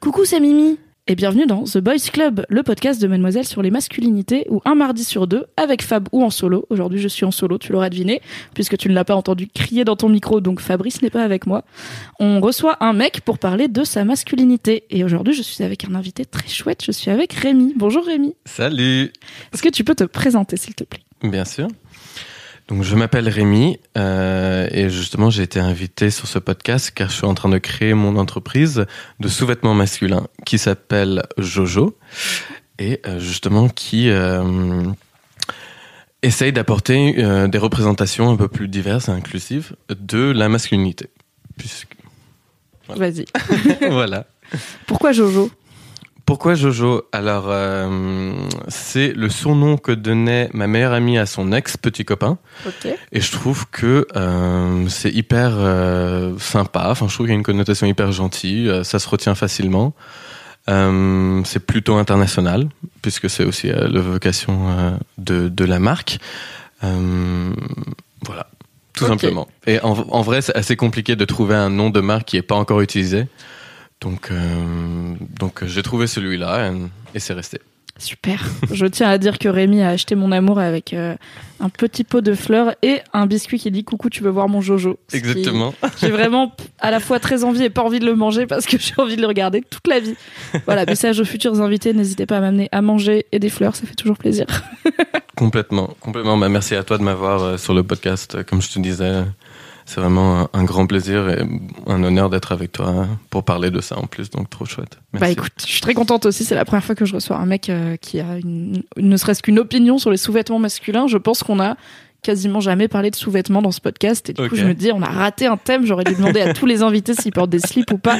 Coucou, c'est Mimi et bienvenue dans The Boys Club, le podcast de Mademoiselle sur les masculinités, où un mardi sur deux, avec Fab ou en solo, aujourd'hui je suis en solo, tu l'auras deviné, puisque tu ne l'as pas entendu crier dans ton micro, donc Fabrice n'est pas avec moi, on reçoit un mec pour parler de sa masculinité. Et aujourd'hui je suis avec un invité très chouette, je suis avec Rémi. Bonjour Rémi. Salut Est-ce que tu peux te présenter s'il te plaît? Bien sûr. Donc je m'appelle Rémi euh, et justement j'ai été invité sur ce podcast car je suis en train de créer mon entreprise de sous-vêtements masculins qui s'appelle Jojo et euh, justement qui euh, essaye d'apporter euh, des représentations un peu plus diverses et inclusives de la masculinité. Puisque... Vas-y. voilà. Pourquoi Jojo? Pourquoi Jojo? Alors, euh, c'est le surnom que donnait ma meilleure amie à son ex-petit copain. Et je trouve que euh, c'est hyper euh, sympa. Enfin, je trouve qu'il y a une connotation hyper gentille. Ça se retient facilement. C'est plutôt international, puisque c'est aussi la vocation de, de la marque. Voilà, tout simplement. Et en, en vrai, c'est assez compliqué de trouver un nom de marque qui n'est pas encore utilisé. Donc, euh, donc j'ai trouvé celui-là et, c'est resté. Super. Je tiens à dire que Rémi a acheté mon amour avec euh, un petit pot de fleurs et un biscuit qui dit coucou, tu veux voir mon Jojo. Exactement. J'ai vraiment à la fois très envie et pas envie de le manger parce que j'ai envie de le regarder toute la vie. Voilà, message aux futurs invités, n'hésitez pas à m'amener à manger et des fleurs, ça fait toujours plaisir. Complètement, complètement. Bah, merci à toi de m'avoir euh, sur le podcast. Comme je te disais, c'est vraiment un, un grand plaisir et un honneur d'être avec toi hein, pour parler de ça en plus. Donc trop chouette. Merci. Bah écoute, je suis très contente aussi, c'est la première fois que je reçois un mec euh, qui a une, ne serait-ce qu'une opinion sur les sous-vêtements masculins. Je pense qu'on a quasiment jamais parlé de sous-vêtements dans ce podcast et du coup je me dis on a raté un thème, j'aurais dû demander à tous les invités s'ils portent des slips ou pas.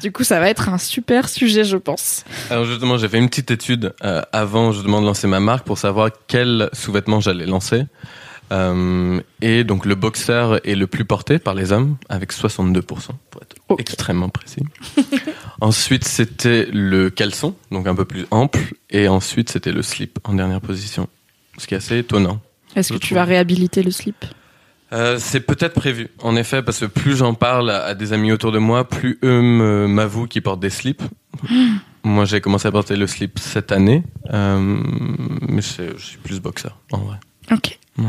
Du coup ça va être un super sujet je pense. Alors justement, j'ai fait une petite étude euh, avant justement de lancer ma marque pour savoir quel sous-vêtement j'allais lancer. Euh, et donc le boxer est le plus porté par les hommes avec 62% pour être extrêmement précis. ensuite c'était le caleçon, donc un peu plus ample, et ensuite c'était le slip en dernière position, ce qui est assez étonnant. Est-ce que tu trouve. vas réhabiliter le slip? Euh, c'est peut-être prévu, en effet, parce que plus j'en parle à, à des amis autour de moi, plus eux m'avouent qu'ils portent des slips. moi, j'ai commencé à porter le slip cette année, euh, mais je, je suis plus boxeur, en vrai. Ok. Ouais.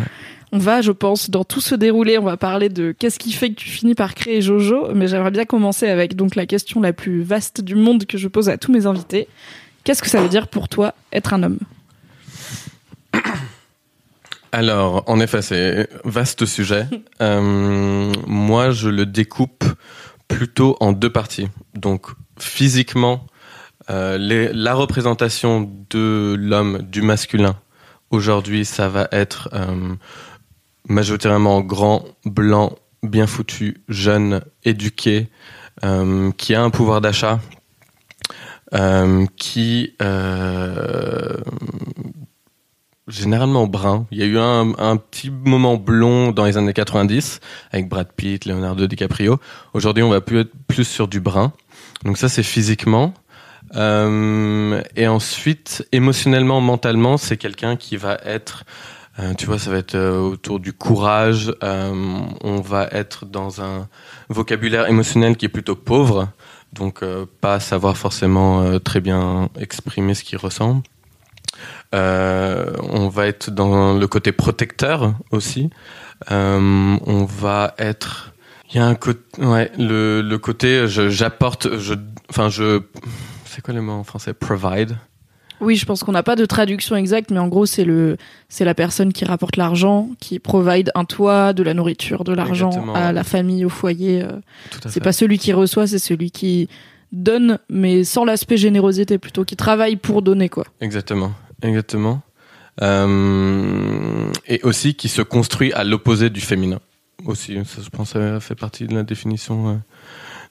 On va, je pense, dans tout ce déroulé, on va parler de qu'est-ce qui fait que tu finis par créer Jojo, mais j'aimerais bien commencer avec donc la question la plus vaste du monde que je pose à tous mes invités. Qu'est-ce que ça veut dire pour toi être un homme? Alors, en effet, c'est vaste sujet. Euh, moi, je le découpe plutôt en deux parties. Donc, physiquement, euh, les- la représentation de l'homme, du masculin, aujourd'hui, ça va être euh, majoritairement grand, blanc, bien foutu, jeune, éduqué, euh, qui a un pouvoir d'achat, euh, qui euh, généralement brun. Il y a eu un, un petit moment blond dans les années 90 avec Brad Pitt, Leonardo DiCaprio. Aujourd'hui, on va plus être plus sur du brun. Donc ça, c'est physiquement. Euh, et ensuite, émotionnellement, mentalement, c'est quelqu'un qui va être, euh, tu vois, ça va être euh, autour du courage. on va être dans un vocabulaire émotionnel qui est plutôt pauvre, donc pas savoir forcément très bien exprimer ce qu'il ressent. On va être dans le côté protecteur aussi. On va être. Il y a un côté, ouais, le, le côté, j'apporte, je, enfin, je, c'est quoi le mot en français? Provide? Oui, je pense qu'on n'a pas de traduction exacte, mais en gros, c'est le, c'est la personne qui rapporte l'argent, qui provide un toit, de la nourriture, de l'argent à ouais. la famille, au foyer. euh. C'est pas celui qui reçoit, c'est celui qui donne, mais sans l'aspect générosité, plutôt qui travaille pour donner, quoi. Exactement, exactement. Euh, et aussi qui se construit à l'opposé du féminin. Aussi, ça, je pense, ça fait partie de la définition euh,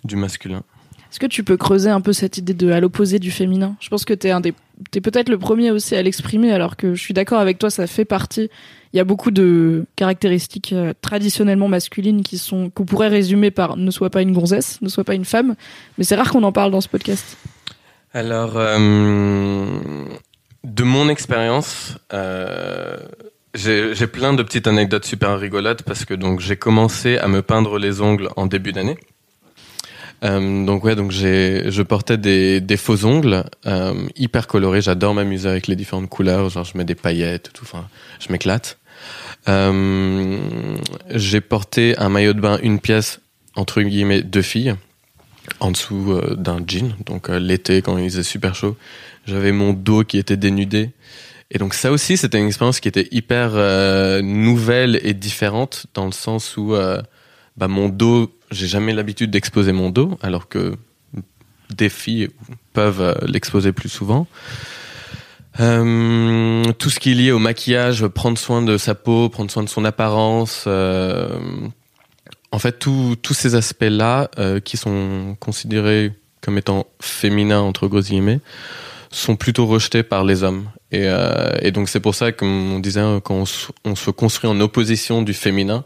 du masculin. Est-ce que tu peux creuser un peu cette idée de à l'opposé du féminin? Je pense que t'es un des, t'es peut-être le premier aussi à l'exprimer, alors que je suis d'accord avec toi, ça fait partie. Il y a beaucoup de caractéristiques euh, traditionnellement masculines qui sont qu'on pourrait résumer par ne sois pas une gonzesse, ne sois pas une femme, mais c'est rare qu'on en parle dans ce podcast. Alors, euh, de mon expérience, euh, j'ai plein de petites anecdotes super rigolotes parce que donc j'ai commencé à me peindre les ongles en début d'année. Euh, donc ouais, donc j'ai, je portais des, des faux ongles euh, hyper colorés. J'adore m'amuser avec les différentes couleurs. Genre je mets des paillettes, tout. Enfin, je m'éclate. Euh, j'ai porté un maillot de bain, une pièce entre guillemets deux filles en dessous d'un jean. Donc l'été quand il faisait super chaud, j'avais mon dos qui était dénudé. Et donc ça aussi, c'était une expérience qui était hyper nouvelle et différente dans le sens où bah, mon dos, j'ai jamais l'habitude d'exposer mon dos, alors que des filles peuvent euh, l'exposer plus souvent. Euh, tout ce qui est lié au maquillage, prendre soin de sa peau, prendre soin de son apparence. euh, en fait, tous ces aspects-là, qui sont considérés comme étant féminins, entre gros guillemets, sont plutôt rejetés par les hommes. Et, donc c'est pour ça, comme on disait, hein, quand on se construit en opposition du féminin,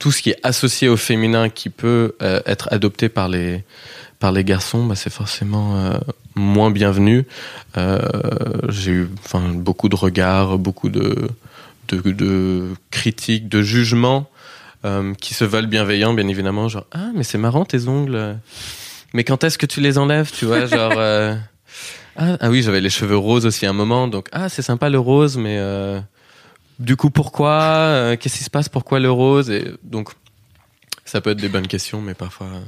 tout ce qui est associé au féminin qui peut euh, être adopté par les par les garçons, bah, c'est forcément euh, moins bienvenu. Euh, J'ai eu beaucoup de regards, beaucoup de de, de critiques, de jugements euh, qui se veulent bienveillants, bien évidemment. Genre ah mais c'est marrant tes ongles, mais quand est-ce que tu les enlèves, tu vois, genre. euh, ah, ah oui, j'avais les cheveux roses aussi à un moment, donc ah c'est sympa le rose, mais euh, du coup pourquoi Euh, Qu'est-ce qui se passe? Pourquoi le rose? Et donc ça peut être des bonnes questions, mais parfois. euh,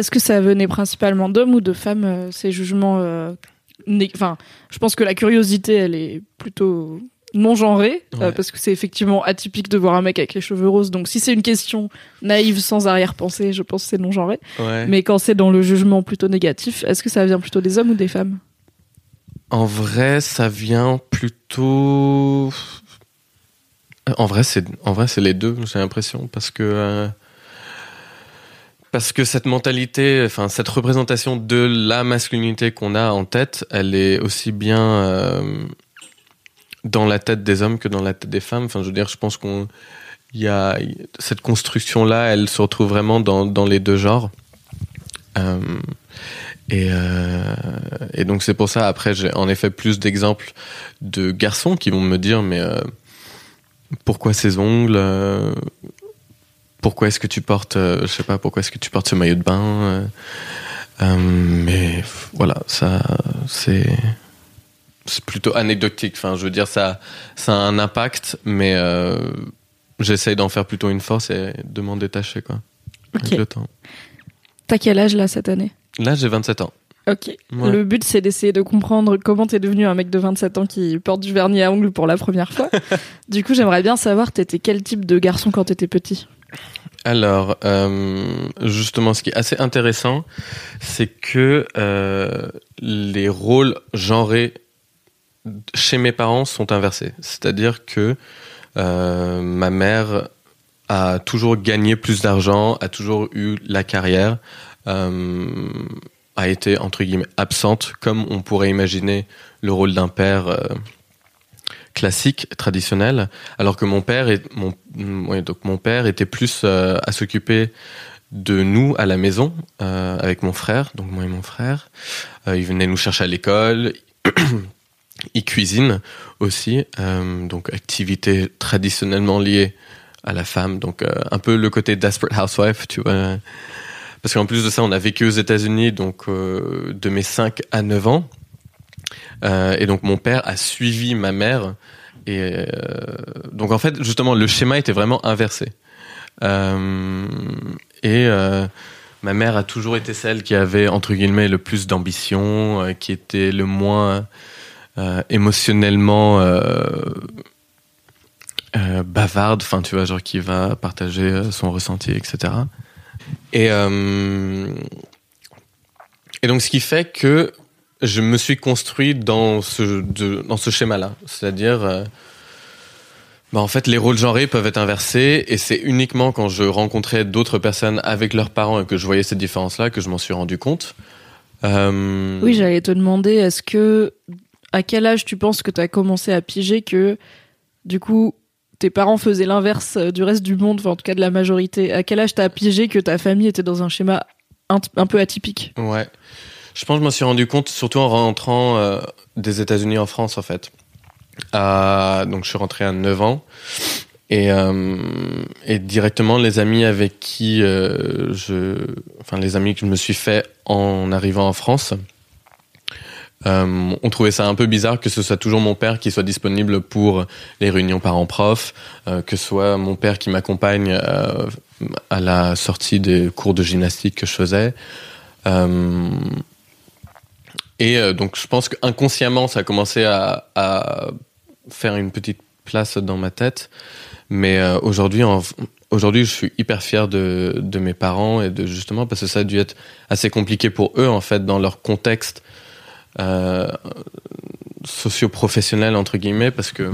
Est-ce que ça venait principalement d'hommes ou de femmes euh, ces jugements euh, né- Enfin, je pense que la curiosité, elle est plutôt non genrée Ouais. parce que c'est effectivement atypique de voir un mec avec les cheveux roses. Donc si c'est une question naïve sans arrière-pensée, je pense que c'est non genré. Ouais. Mais quand c'est dans le jugement plutôt négatif, est-ce que ça vient plutôt des hommes ou des femmes? En vrai, ça vient plutôt. En vrai, c'est en vrai c'est les deux. J'ai l'impression parce que euh, parce que cette mentalité, enfin cette représentation de la masculinité qu'on a en tête, elle est aussi bien euh, dans la tête des hommes que dans la tête des femmes. Enfin, je veux dire, je pense qu'on y a cette construction là, elle se retrouve vraiment dans dans les deux genres. Euh, et, et donc c'est pour ça, après, j'ai en effet plus d'exemples de garçons qui vont me dire, mais pourquoi ces ongles euh, Pourquoi est-ce que tu portes, euh, je sais pas, pourquoi est-ce que tu portes ce maillot de bain euh, Mais voilà, ça, c'est c'est plutôt anecdotique. Enfin, je veux dire, ça, ça a un impact, mais euh, j'essaye d'en faire plutôt une force et de m'en détacher, quoi, Ok. avec le temps. T'as quel âge là cette année? Là, j'ai 27 ans. Ok. Ouais. Le but, c'est d'essayer de comprendre comment t'es devenu un mec de 27 ans qui porte du vernis à ongles pour la première fois. du coup, j'aimerais bien savoir, t'étais quel type de garçon quand t'étais petit? Alors, euh, justement, ce qui est assez intéressant, c'est que euh, les rôles genrés chez mes parents sont inversés. C'est-à-dire que euh, ma mère a toujours gagné plus d'argent, a toujours eu la carrière, a été entre guillemets absente, comme on pourrait imaginer le rôle d'un père euh, classique, traditionnel, alors que mon père est mon ouais, donc mon père était plus euh, à s'occuper de nous à la maison euh, avec mon frère, donc moi et mon frère. Il venait nous chercher à l'école. il cuisine aussi, donc activité traditionnellement liée à la femme, donc un peu le côté desperate housewife, tu vois. Parce qu'en plus de ça, on a vécu aux États-Unis, donc euh, de mes 5 à 9 ans. Euh, et donc mon père a suivi ma mère. Et euh, donc en fait, justement, le schéma était vraiment inversé. Et ma mère a toujours été celle qui avait entre guillemets le plus d'ambition, qui était le moins émotionnellement bavarde, enfin tu vois, genre qui va partager son ressenti, etc. Et euh, et donc ce qui fait que je me suis construit dans ce dans ce schéma-là, c'est-à-dire euh, Bah en fait, les rôles genrés peuvent être inversés et c'est uniquement quand je rencontrais d'autres personnes avec leurs parents et que je voyais cette différence-là que je m'en suis rendu compte. Euh... Oui, j'allais te demander, est-ce que, à quel âge tu penses que tu as commencé à piger que, du coup, tes parents faisaient l'inverse euh, du reste du monde, enfin, en tout cas de la majorité À quel âge t'as pigé que ta famille était dans un schéma un, peu atypique Ouais. Je pense que je m'en suis rendu compte surtout en rentrant euh, des États-Unis en France, en fait. Donc je suis rentré à 9 ans. Et, euh, et directement, les amis avec qui je. Enfin, les amis que je me suis fait en arrivant en France, euh, on trouvait ça un peu bizarre que ce soit toujours mon père qui soit disponible pour les réunions parents-prof, euh, que ce soit mon père qui m'accompagne euh, à la sortie des cours de gymnastique que je faisais. Et donc, je pense qu'inconsciemment, ça a commencé à, à faire une petite place dans ma tête. Mais aujourd'hui, aujourd'hui, je suis hyper fier de, de mes parents et de justement parce que ça a dû être assez compliqué pour eux en fait dans leur contexte socio-professionnel entre guillemets parce que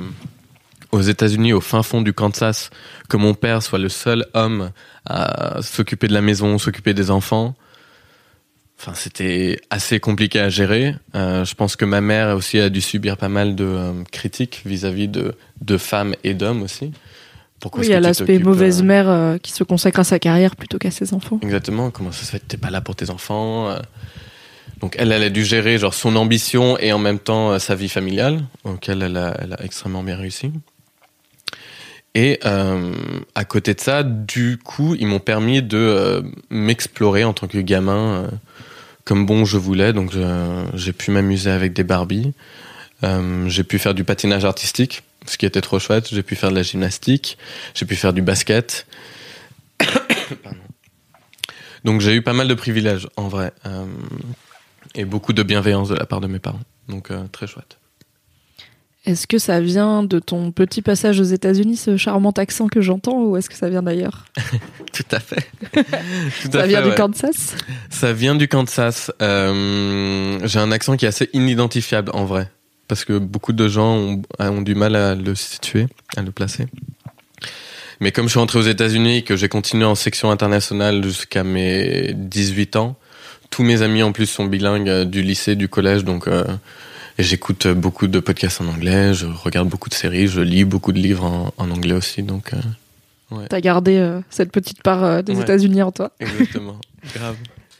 aux États-Unis, au fin fond du Kansas, que mon père soit le seul homme à s'occuper de la maison, s'occuper des enfants. Enfin, c'était assez compliqué à gérer. Euh, je pense que ma mère aussi a dû subir pas mal de euh, critiques vis-à-vis de, de femmes et d'hommes aussi. Pourquoi Oui, il y a l'aspect mauvaise euh, mère euh, qui se consacre à sa carrière plutôt qu'à ses enfants. Exactement. Comment ça se fait que t'es pas là pour tes enfants euh? Donc elle, elle a dû gérer genre son ambition et en même temps euh, sa vie familiale, auquel elle a, extrêmement bien réussi. Et euh, à côté de ça, du coup, ils m'ont permis de euh, m'explorer en tant que gamin comme bon je voulais. Donc j'ai pu m'amuser avec des Barbies. J'ai pu faire du patinage artistique, ce qui était trop chouette. J'ai pu faire de la gymnastique. J'ai pu faire du basket. Donc j'ai eu pas mal de privilèges en vrai. Et beaucoup de bienveillance de la part de mes parents. Donc euh, très chouette. Est-ce que ça vient de ton petit passage aux États-Unis, ce charmant accent que j'entends, ou est-ce que ça vient d'ailleurs? Tout à fait. Tout à Ça fait, vient du ouais. Kansas? Ça vient du Kansas. Euh, j'ai un accent qui est assez inidentifiable en vrai. Parce que beaucoup de gens ont, ont du mal à le situer, à le placer. Mais comme je suis rentré aux États-Unis et que j'ai continué en section internationale jusqu'à mes 18 ans, tous mes amis en plus sont bilingues euh, du lycée, du collège, donc euh, j'écoute beaucoup de podcasts en anglais, je regarde beaucoup de séries, je lis beaucoup de livres en, en anglais aussi, donc euh, T'as gardé euh, cette petite part euh, des Ouais. États-Unis en toi. exactement. Grave.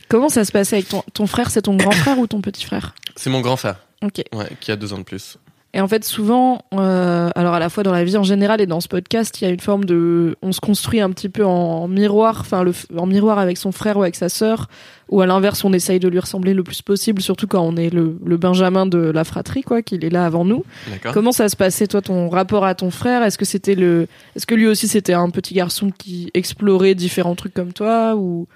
Comment ça se passait avec ton, ton frère? C'est ton grand frère ou ton petit frère? C'est mon grand frère, Ok. ouais, qui a deux ans de plus. Et en fait, souvent, euh, alors à la fois dans la vie en général et dans ce podcast, il y a une forme de, on se construit un petit peu en miroir, enfin en miroir avec son frère ou avec sa sœur, ou à l'inverse, on essaye de lui ressembler le plus possible, surtout quand on est le, le Benjamin de la fratrie, quoi, qu'il est là avant nous. D'accord. Comment ça se passait toi, ton rapport à ton frère? Est-ce que c'était le, est-ce que lui aussi c'était un petit garçon qui explorait différents trucs comme toi, ou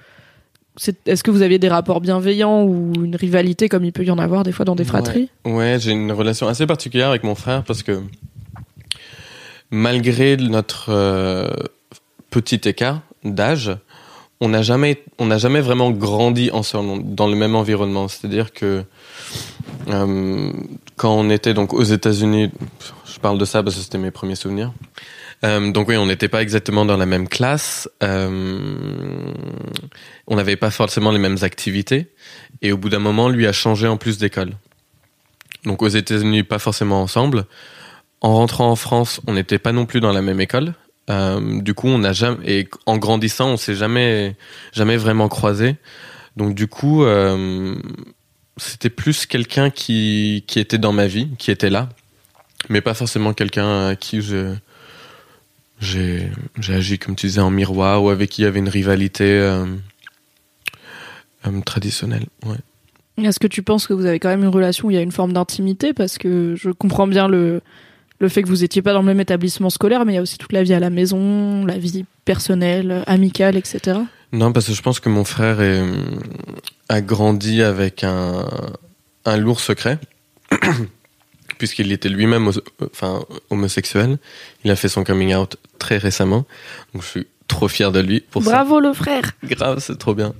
est-ce que vous aviez des rapports bienveillants ou une rivalité comme il peut y en avoir des fois dans des fratries? Ouais, j'ai une relation assez particulière avec mon frère parce que malgré notre euh, petit écart d'âge, on n'a jamais, on n'a jamais vraiment grandi ensemble dans le même environnement. C'est-à-dire que euh, quand on était donc aux États-Unis, je parle de ça parce que c'était mes premiers souvenirs. Euh, donc oui, on n'était pas exactement dans la même classe. Euh, on n'avait pas forcément les mêmes activités. Et au bout d'un moment, lui a changé en plus d'école. Donc aux États-Unis, pas forcément ensemble. En rentrant en France, on n'était pas non plus dans la même école. Euh, du coup, on n'a jamais et en grandissant, on s'est jamais jamais vraiment croisés. Donc du coup, c'était plus quelqu'un qui qui était dans ma vie, qui était là, mais pas forcément quelqu'un à qui je j'ai agi comme tu disais en miroir ou avec qui il y avait une rivalité euh, euh, traditionnelle. Ouais. Est-ce que tu penses que vous avez quand même une relation où il y a une forme d'intimité? Parce que je comprends bien le, le fait que vous étiez pas dans le même établissement scolaire, mais il y a aussi toute la vie à la maison, la vie personnelle, amicale, etc. Non, parce que je pense que mon frère est, a grandi avec un, un lourd secret, puisqu'il était lui-même enfin, homosexuel. Il a fait son coming out très récemment, donc je suis trop fier de lui pour ça. Bravo le frère Grave, c'est trop bien.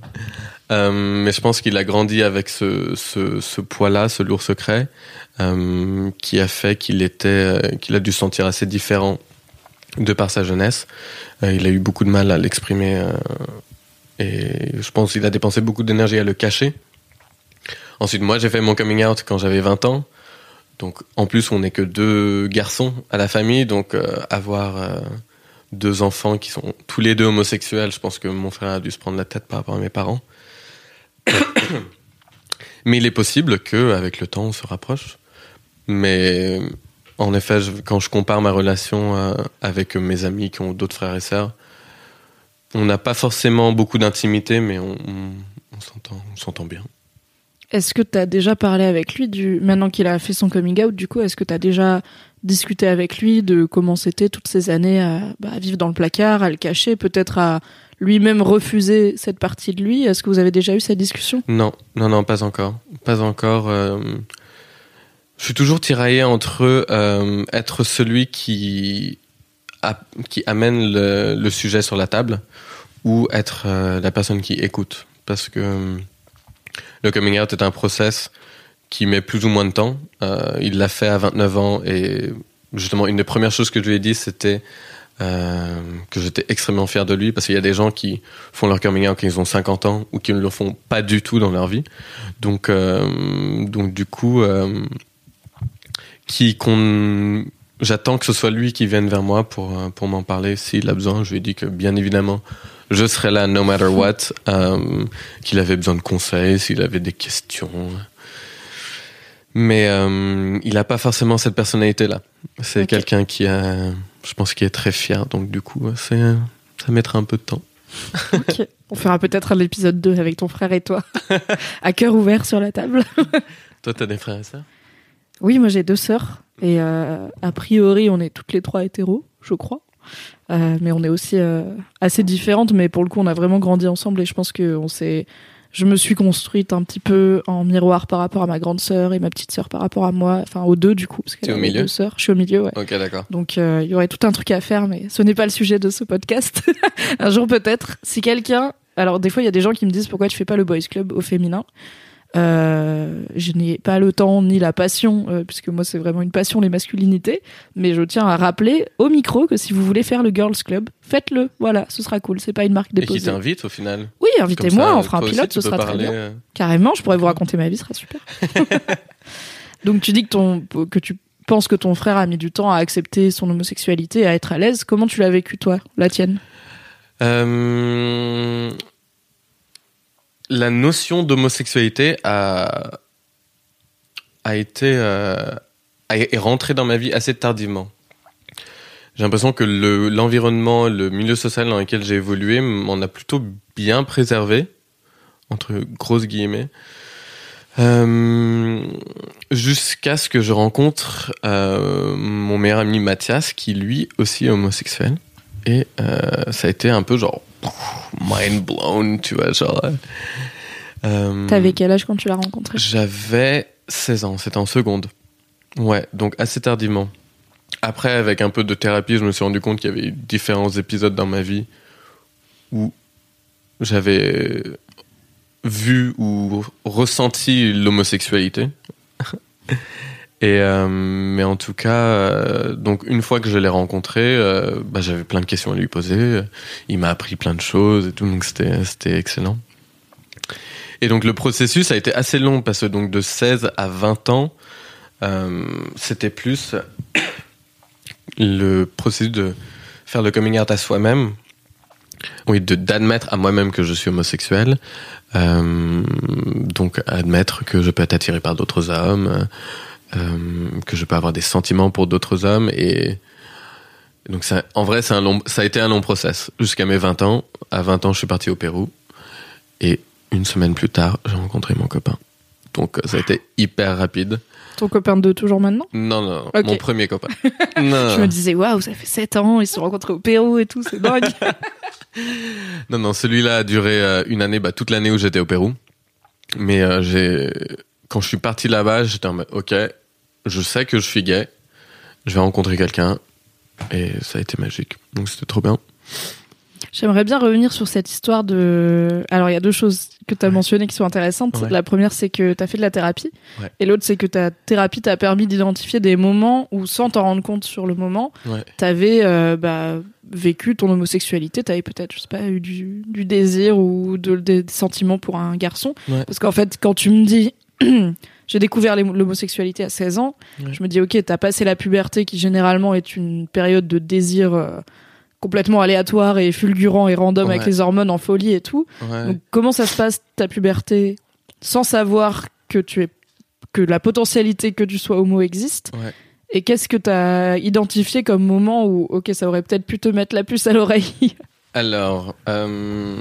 Euh, mais je pense qu'il a grandi avec ce, ce, ce poids-là, ce lourd secret, euh, qui a fait qu'il était, euh, qu'il a dû se sentir assez différent de par sa jeunesse. Euh, il a eu beaucoup de mal à l'exprimer et je pense qu'il a dépensé beaucoup d'énergie à le cacher. Ensuite, moi, j'ai fait mon coming out quand j'avais 20 ans. Donc, en plus, on n'est que deux garçons à la famille, donc euh, avoir euh, deux enfants qui sont tous les deux homosexuels, je pense que mon frère a dû se prendre la tête par rapport à mes parents. Mais il est possible que, avec le temps, on se rapproche. Mais en effet, quand je compare ma relation euh, avec mes amis qui ont d'autres frères et sœurs, on n'a pas forcément beaucoup d'intimité, mais on, on s'entend bien. Est-ce que tu as déjà parlé avec lui du maintenant qu'il a fait son coming out du coup est-ce que tu as déjà discuté avec lui de comment c'était toutes ces années à, bah, à vivre dans le placard, à le cacher, peut-être à lui-même refuser cette partie de lui? Est-ce que vous avez déjà eu cette discussion? Non, non, non, pas encore. Pas encore. euh, Je suis toujours tiraillé entre euh, être celui qui, amène le, sujet sur la table ou être euh, la personne qui écoute. Parce que le coming out est un process qui met plus ou moins de temps. Euh, il l'a fait à 29 ans et justement, une des premières choses que je lui ai dit, c'était euh, que j'étais extrêmement fier de lui parce qu'il y a des gens qui font leur coming out quand ils ont 50 ans ou qui ne le font pas du tout dans leur vie. Donc, euh, donc du coup, j'attends que ce soit lui qui vienne vers moi pour pour m'en parler s'il a besoin. Je lui ai dit que bien évidemment je serai là no matter what, euh, qu'il avait besoin de conseils, s'il avait des questions. Mais euh, il n'a pas forcément cette personnalité-là. C'est quelqu'un qui a, je pense, qui est très fier. Donc du coup, c'est, ça mettra un peu de temps. Ok. On fera peut-être l'épisode 2 avec ton frère et toi. à cœur ouvert sur la table. Toi, t'as des frères et sœurs? Oui, moi j'ai deux sœurs et euh, a priori on est toutes les trois hétéros, je crois. Euh, mais on est aussi euh, assez différentes, mais pour le coup on a vraiment grandi ensemble et je pense que on s'est. Je me suis construite un petit peu en miroir par rapport à ma grande sœur et ma petite sœur par rapport à moi, enfin aux deux du coup, parce T'es qu'elle au milieu deux sœurs. Je suis au milieu, ouais. Ok, d'accord. Donc euh, il y aurait tout un truc à faire, mais ce n'est pas le sujet de ce podcast. un jour peut-être. Si quelqu'un, alors des fois il y a des gens qui me disent pourquoi tu fais pas le boys club au féminin? Euh, je n'ai pas le temps ni la passion, euh, puisque moi c'est vraiment une passion les masculinités. Mais je tiens à rappeler au micro que si vous voulez faire le girls club, faites-le. Voilà, ce sera cool. C'est pas une marque Et qui déposée. t'invite au final Oui, invitez-moi, on fera un pilote, ce sera très bien. euh, Carrément, je pourrais vous raconter ma vie, ce sera super. Donc tu dis que ton que tu penses que ton frère a mis du temps à accepter son homosexualité, à être à l'aise. Comment tu l'as vécu toi, la tienne? Euh, la notion d'homosexualité a, a été euh, est rentrée dans ma vie assez tardivement. J'ai l'impression que le- l'environnement, le milieu social dans lequel j'ai évolué m'en a plutôt bien préservé, entre grosses guillemets, Euh, jusqu'à ce que je rencontre euh, mon meilleur ami Mathias, qui lui aussi est homosexuel. Et ça a été un peu genre mind blown, tu vois, genre. euh, T'avais quel âge quand tu l'as rencontré? J'avais 16 ans, c'était en seconde. Ouais, donc assez tardivement. Après, avec un peu de thérapie, je me suis rendu compte qu'il y avait eu différents épisodes dans ma vie où j'avais vu ou ressenti l'homosexualité. Et euh, mais en tout cas, euh, donc une fois que je l'ai rencontré, euh, bah, j'avais plein de questions à lui poser. Il m'a appris plein de choses et tout, donc c'était c'était excellent. Et donc le processus a été assez long parce que donc de 16 à 20 ans, euh, c'était plus le processus de faire le coming out à soi-même, oui, de d'admettre à moi-même que je suis homosexuel, euh, donc admettre que je peux être attiré par d'autres hommes, euh, que je peux avoir des sentiments pour d'autres hommes et donc ça, en vrai, c'est un long, ça a été un long process jusqu'à mes 20 ans. À 20 ans, je suis parti au Pérou et une semaine plus tard, j'ai rencontré mon copain. Donc euh, ça a été hyper rapide. Ton copain de toujours maintenant? Non, non, mon premier copain. non, Je me disais, waouh, ça fait 7 ans, ils se sont rencontrés au Pérou et tout, c'est dingue. non, non, celui-là a duré euh, une année, bah, toute l'année où j'étais au Pérou. Mais euh, j'ai, quand je suis parti là-bas, j'étais en mode, ok, je sais que je suis gay, je vais rencontrer quelqu'un, et ça a été magique. Donc c'était trop bien. J'aimerais bien revenir sur cette histoire de. Alors, il y a deux choses que tu as mentionnées qui sont intéressantes. Ouais. La première, c'est que tu as fait de la thérapie. Ouais. Et l'autre, c'est que ta thérapie t'a permis d'identifier des moments où, sans t'en rendre compte sur le moment, tu avais bah, vécu ton homosexualité. Tu avais peut-être, je sais pas, eu du, du désir ou de- des sentiments pour un garçon. Parce qu'en fait, quand tu me dis. J'ai découvert l'hom- l'homosexualité à 16 ans. Ouais. Je me dis, ok, t'as passé la puberté qui généralement est une période de désir euh, complètement aléatoire et fulgurant et random avec les hormones en folie et tout. Ouais. Donc, comment ça se passe ta puberté sans savoir que tu es que la potentialité que tu sois homo existe? Et qu'est-ce que t'as identifié comme moment où, ok, ça aurait peut-être pu te mettre la puce à l'oreille? Alors, euh,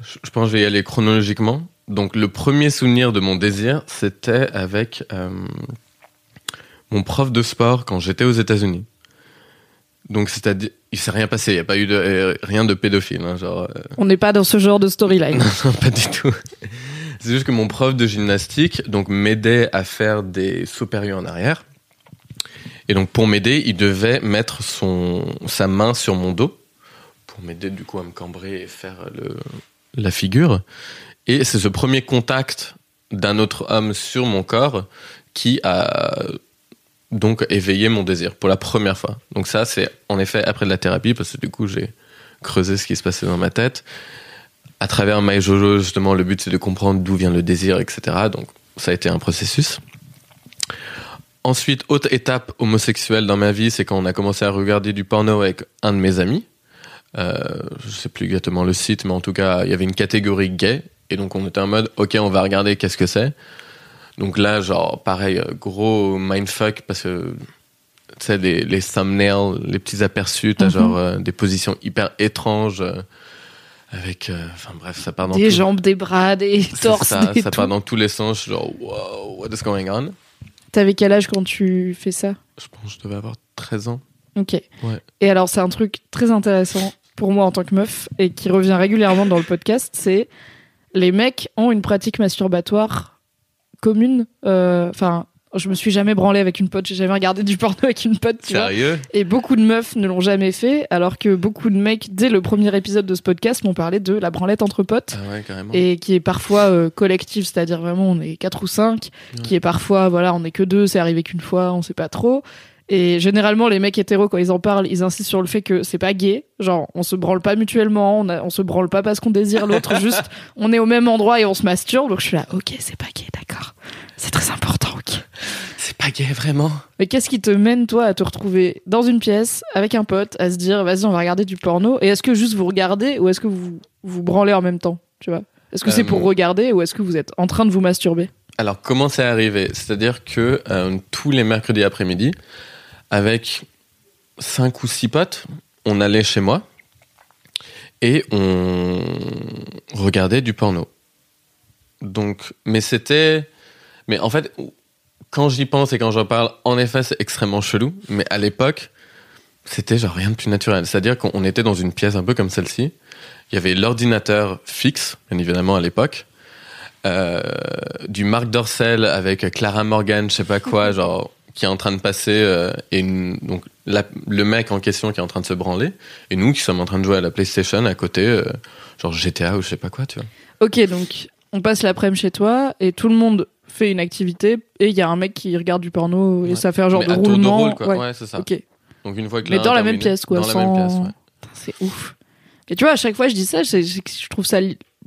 je pense que je vais y aller chronologiquement. Donc, le premier souvenir de mon désir, c'était avec euh, mon prof de sport quand j'étais aux États-Unis. Donc, c'est-à-dire, il s'est rien passé, il n'y a pas eu de, euh, rien de pédophile, hein, genre, euh, On n'est pas dans ce genre de storyline. non, pas du tout. C'est juste que mon prof de gymnastique donc m'aidait à faire des sauts périlleux en arrière. Et donc pour m'aider, il devait mettre son sa main sur mon dos pour m'aider du coup à me cambrer et faire le, la figure. Et c'est ce premier contact d'un autre homme sur mon corps qui a donc éveillé mon désir pour la première fois. Donc ça c'est en effet après de la thérapie parce que du coup j'ai creusé ce qui se passait dans ma tête à travers My Jojo, justement, le but c'est de comprendre d'où vient le désir, etc. Donc, ça a été un processus. Ensuite, autre étape homosexuelle dans ma vie, c'est quand on a commencé à regarder du porno avec un de mes amis. Euh, je sais plus exactement le site, mais en tout cas, il y avait une catégorie gay. Et donc, on était en mode, ok, on va regarder qu'est-ce que c'est. Donc là, genre, pareil, euh, gros mindfuck, parce que, tu sais, les, les thumbnails, les petits aperçus, t'as Mhm. genre euh, des positions hyper étranges. euh, avec, euh, enfin bref, ça part dans Des tout- jambes, des bras, des torses, ça, des ça tout. part dans tous les sens, genre, wow, what is going on? T'avais quel âge quand tu fais ça? Je pense que je devais avoir 13 ans. Ok. Ouais. Et alors, c'est un truc très intéressant pour moi en tant que meuf et qui revient régulièrement dans le podcast, c'est les mecs ont une pratique masturbatoire commune. euh, Enfin, je me suis jamais branlée avec une pote, j'ai jamais regardé du porno avec une pote, tu vois. Sérieux? Et beaucoup de meufs ne l'ont jamais fait, alors que beaucoup de mecs, dès le premier épisode de ce podcast, m'ont parlé de la branlette entre potes. Ah ouais, carrément. Et qui est parfois euh, collective, c'est-à-dire vraiment on est quatre ou cinq, Ouais. qui est parfois, voilà, on est que deux, c'est arrivé qu'une fois, on sait pas trop. Et généralement, les mecs hétéros, quand ils en parlent, ils insistent sur le fait que c'est pas gay. Genre, on se branle pas mutuellement, on, a- on se branle pas parce qu'on désire l'autre, juste on est au même endroit et on se masturbe. Donc je suis là, ok, c'est pas gay, d'accord. C'est très important, ok. C'est pas gay, vraiment? Mais qu'est-ce qui te mène, toi, à te retrouver dans une pièce avec un pote, à se dire, vas-y, on va regarder du porno Et est-ce que juste vous regardez ou est-ce que vous vous branlez en même temps Tu vois? Est-ce que c'est Euh, pour regarder ou est-ce que vous êtes en train de vous masturber? Alors, comment c'est arrivé? C'est-à-dire que euh, tous les mercredis après-midi, avec cinq ou six potes, on allait chez moi et on regardait du porno. Donc, mais c'était, mais en fait, quand j'y pense et quand j'en parle, en effet, c'est extrêmement chelou. Mais à l'époque, c'était genre rien de plus naturel. C'est-à-dire qu'on était dans une pièce un peu comme celle-ci. Il y avait l'ordinateur fixe, bien évidemment à l'époque. Euh, du Marc Dorcel avec Clara Morgan, je sais pas quoi, genre qui est en train de passer euh, et donc la- le mec en question qui est en train de se branler et nous qui sommes en train de jouer à la PlayStation à côté, euh, genre GTA ou je sais pas quoi, tu vois. Ok, donc on passe l'après-midi chez toi et tout le monde fait une activité et il y a un mec qui regarde du porno et Ouais. ça fait un genre Mais de à tour de roulement. rôle, quoi. Ouais. Ouais, c'est ça. Ok. Donc une fois que Mais dans la même pièce, quoi. Dans la même pièce, ouais. C'est ouf. Et tu vois, à chaque fois, je dis ça, je trouve ça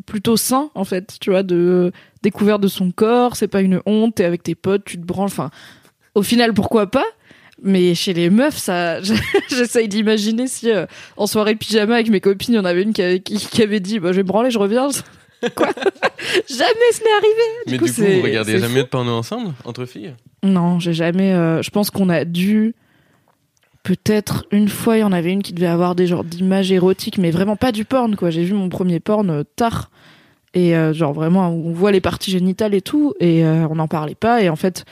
plutôt sain, en fait, tu vois, de découverte de son corps, c'est pas une honte, t'es avec tes potes, tu te branles, enfin, au final, pourquoi pas? Mais chez les meufs, ça, j'essaye d'imaginer si euh, en soirée pyjama avec mes copines, il y en avait une qui avait, qui, qui avait dit, bah, je vais me branler, je reviens. Quoi? Jamais ce n'est arrivé. Mais coup, du coup, vous regardez jamais de porno ensemble entre filles? Non, j'ai jamais. euh, je pense qu'on a dû. Peut-être une fois, il y en avait une qui devait avoir des genres d'images érotiques, mais vraiment pas du porn, quoi. J'ai vu mon premier porn euh, tard. Et euh, genre vraiment, on voit les parties génitales et tout, et on n'en parlait pas. Et en fait,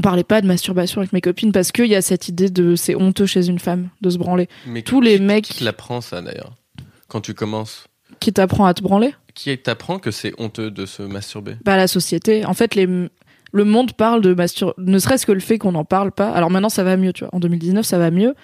on parlait pas de masturbation avec mes copines parce qu'il y a cette idée de c'est honteux chez une femme de se branler. Mais Tous qui- les mecs- Qui l'apprend ça d'ailleurs Quand tu commences Qui t'apprend à te branler Qui t'apprend que c'est honteux de se masturber? Bah la société. En fait, les, le monde parle de mastur... Ne serait-ce que le fait qu'on n'en parle pas. Alors maintenant, ça va mieux, tu vois. En 2019, ça va mieux.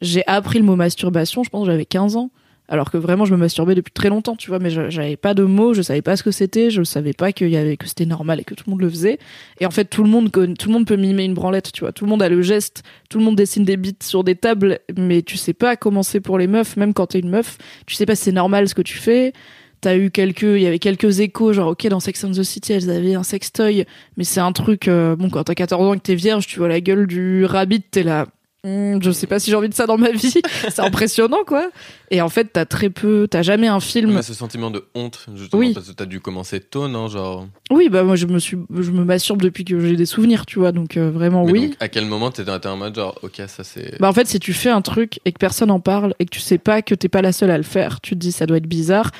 j'ai appris le mot masturbation, je pense que j'avais 15 ans. Alors que vraiment, je me masturbais depuis très longtemps, tu vois, mais j'avais pas de mots, je savais pas ce que c'était, je savais pas qu'il y avait, que c'était normal et que tout le monde le faisait. Et en fait, tout le monde, tout le monde peut mimer une branlette, tu vois. Tout le monde a le geste, tout le monde dessine des bits sur des tables, mais tu sais pas comment c'est pour les meufs, même quand t'es une meuf, tu sais pas si c'est normal ce que tu fais. T'as eu quelques, il y avait quelques échos, genre, ok, dans Sex and the City, elles avaient un sextoy, mais c'est un truc, euh, bon, quand t'as 14 ans et que t'es vierge, tu vois la gueule du rabbit, t'es là, Hmm, je sais pas si j'ai envie de ça dans ma vie. c'est impressionnant, quoi. Et en fait, t'as très peu, t'as jamais un film. Ce sentiment de honte, justement, Oui. parce que t'as dû commencer tôt, non Genre? Oui, bah moi je me suis, je me masturbe depuis que j'ai des souvenirs, tu vois. Donc euh, vraiment Mais oui. donc, à quel moment t'es en mode genre, ok, ça c'est. Bah en fait, si tu fais un truc et que personne en parle et que tu sais pas que t'es pas la seule à le faire, tu te dis ça doit être bizarre.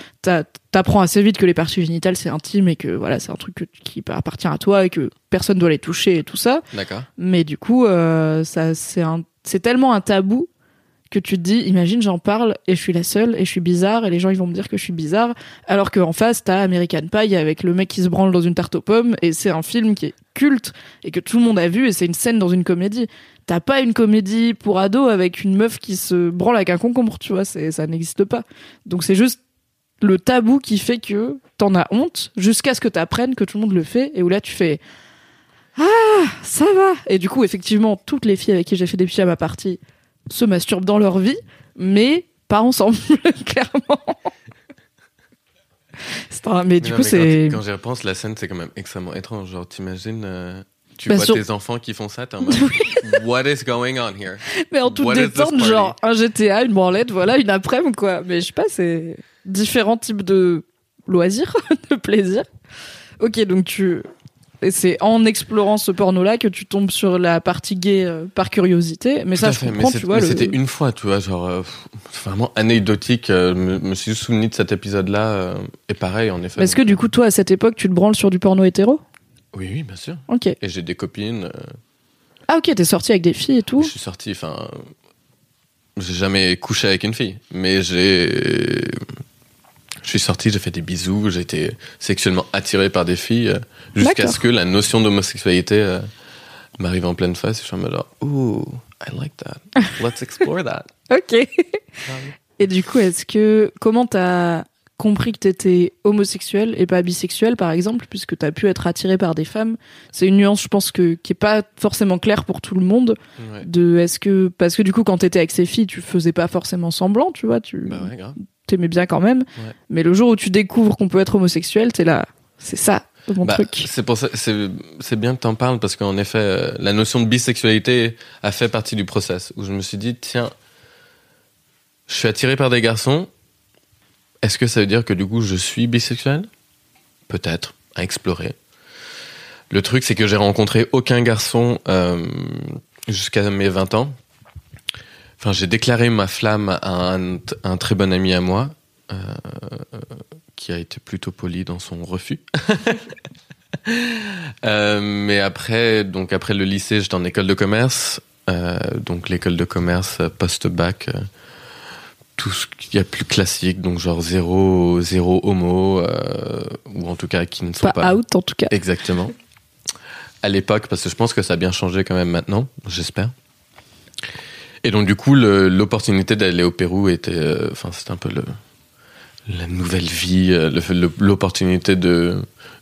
T'apprends assez vite que les parties génitales c'est intime et que voilà c'est un truc que- qui appartient à toi et que personne doit les toucher et tout ça. D'accord. Mais du coup, euh, ça c'est un, c'est tellement un tabou que tu te dis, imagine j'en parle et je suis la seule et je suis bizarre et les gens ils vont me dire que je suis bizarre, alors qu'en face t'as American Pie avec le mec qui se branle dans une tarte aux pommes et c'est un film qui est culte et que tout le monde a vu et c'est une scène dans une comédie. T'as pas une comédie pour ados avec une meuf qui se branle avec un concombre, tu vois, ça n'existe pas. Donc c'est juste le tabou qui fait que t'en as honte jusqu'à ce que t'apprennes que tout le monde le fait et où là tu fais ah ça va et du coup effectivement toutes les filles avec qui j'ai fait des pyjamas parties se masturbent dans leur vie mais pas ensemble clairement. C'est un- mais du Non, coup c'est Quand, quand j'y repense, la scène c'est quand même extrêmement étrange. Genre, t'imagines, euh, tu vois sur- tes enfants qui font ça, t'es en mode, What is going on here? Mais en toute détente genre un GTA une branlette voilà une après-midi quoi. Mais je sais pas c'est différents types de loisirs de plaisir ok donc tu et c'est en explorant ce porno là que tu tombes sur la partie gay euh, par curiosité mais Tout ça je fait, comprends tu vois le- c'était une fois, tu vois, genre euh, pff, vraiment anecdotique. euh, Je me, me suis souvenu de cet épisode-là. euh, et pareil, en effet. Est-ce que du coup toi à cette époque tu te branles sur du porno hétéro? Oui, oui, bien sûr. ok Et j'ai des copines. euh, ah ok t'es sorti avec des filles et tout Je suis sorti, enfin, j'ai jamais couché avec une fille, mais j'ai, je suis sorti, j'ai fait des bisous, j'ai été sexuellement attiré par des filles, euh, jusqu'à ce que la notion d'homosexualité euh, m'arrive en pleine face. Et je suis en mode genre, ooh, I like that, let's explore that. ok et du coup est-ce que comment t'as compris que t'étais homosexuel et pas bisexuel par exemple puisque t'as pu être attiré par des femmes? C'est une nuance je pense que qui est pas forcément claire pour tout le monde Ouais. de est-ce que parce que du coup quand t'étais avec ces filles tu faisais pas forcément semblant tu vois tu Bah ouais, grave. T'aimais bien quand même Ouais. mais le jour où tu découvres qu'on peut être homosexuel t'es là c'est ça mon Bah, truc c'est pour ça, c'est, c'est bien que t'en parles parce qu'en effet, euh, la notion de bisexualité a fait partie du process où je me suis dit, tiens, je suis attiré par des garçons. Est-ce que ça veut dire que du coup je suis bisexuel? Peut-être, à explorer. Le truc, c'est que j'ai rencontré aucun garçon euh, jusqu'à mes 20 ans. Enfin, j'ai déclaré ma flamme à un, un très bon ami à moi, euh, qui a été plutôt poli dans son refus. Euh, mais après, donc après le lycée, j'étais en école de commerce. Euh, donc l'école de commerce post-bac, tout ce qu'il y a plus classique, donc genre zéro, zéro homo, ou en tout cas qui ne sont pas, pas, out en tout cas Exactement. À l'époque, parce que je pense que ça a bien changé quand même maintenant, j'espère. Et donc du coup, l'opportunité d'aller au Pérou était, euh, enfin c'était un peu la nouvelle vie, euh, l'opportunité de,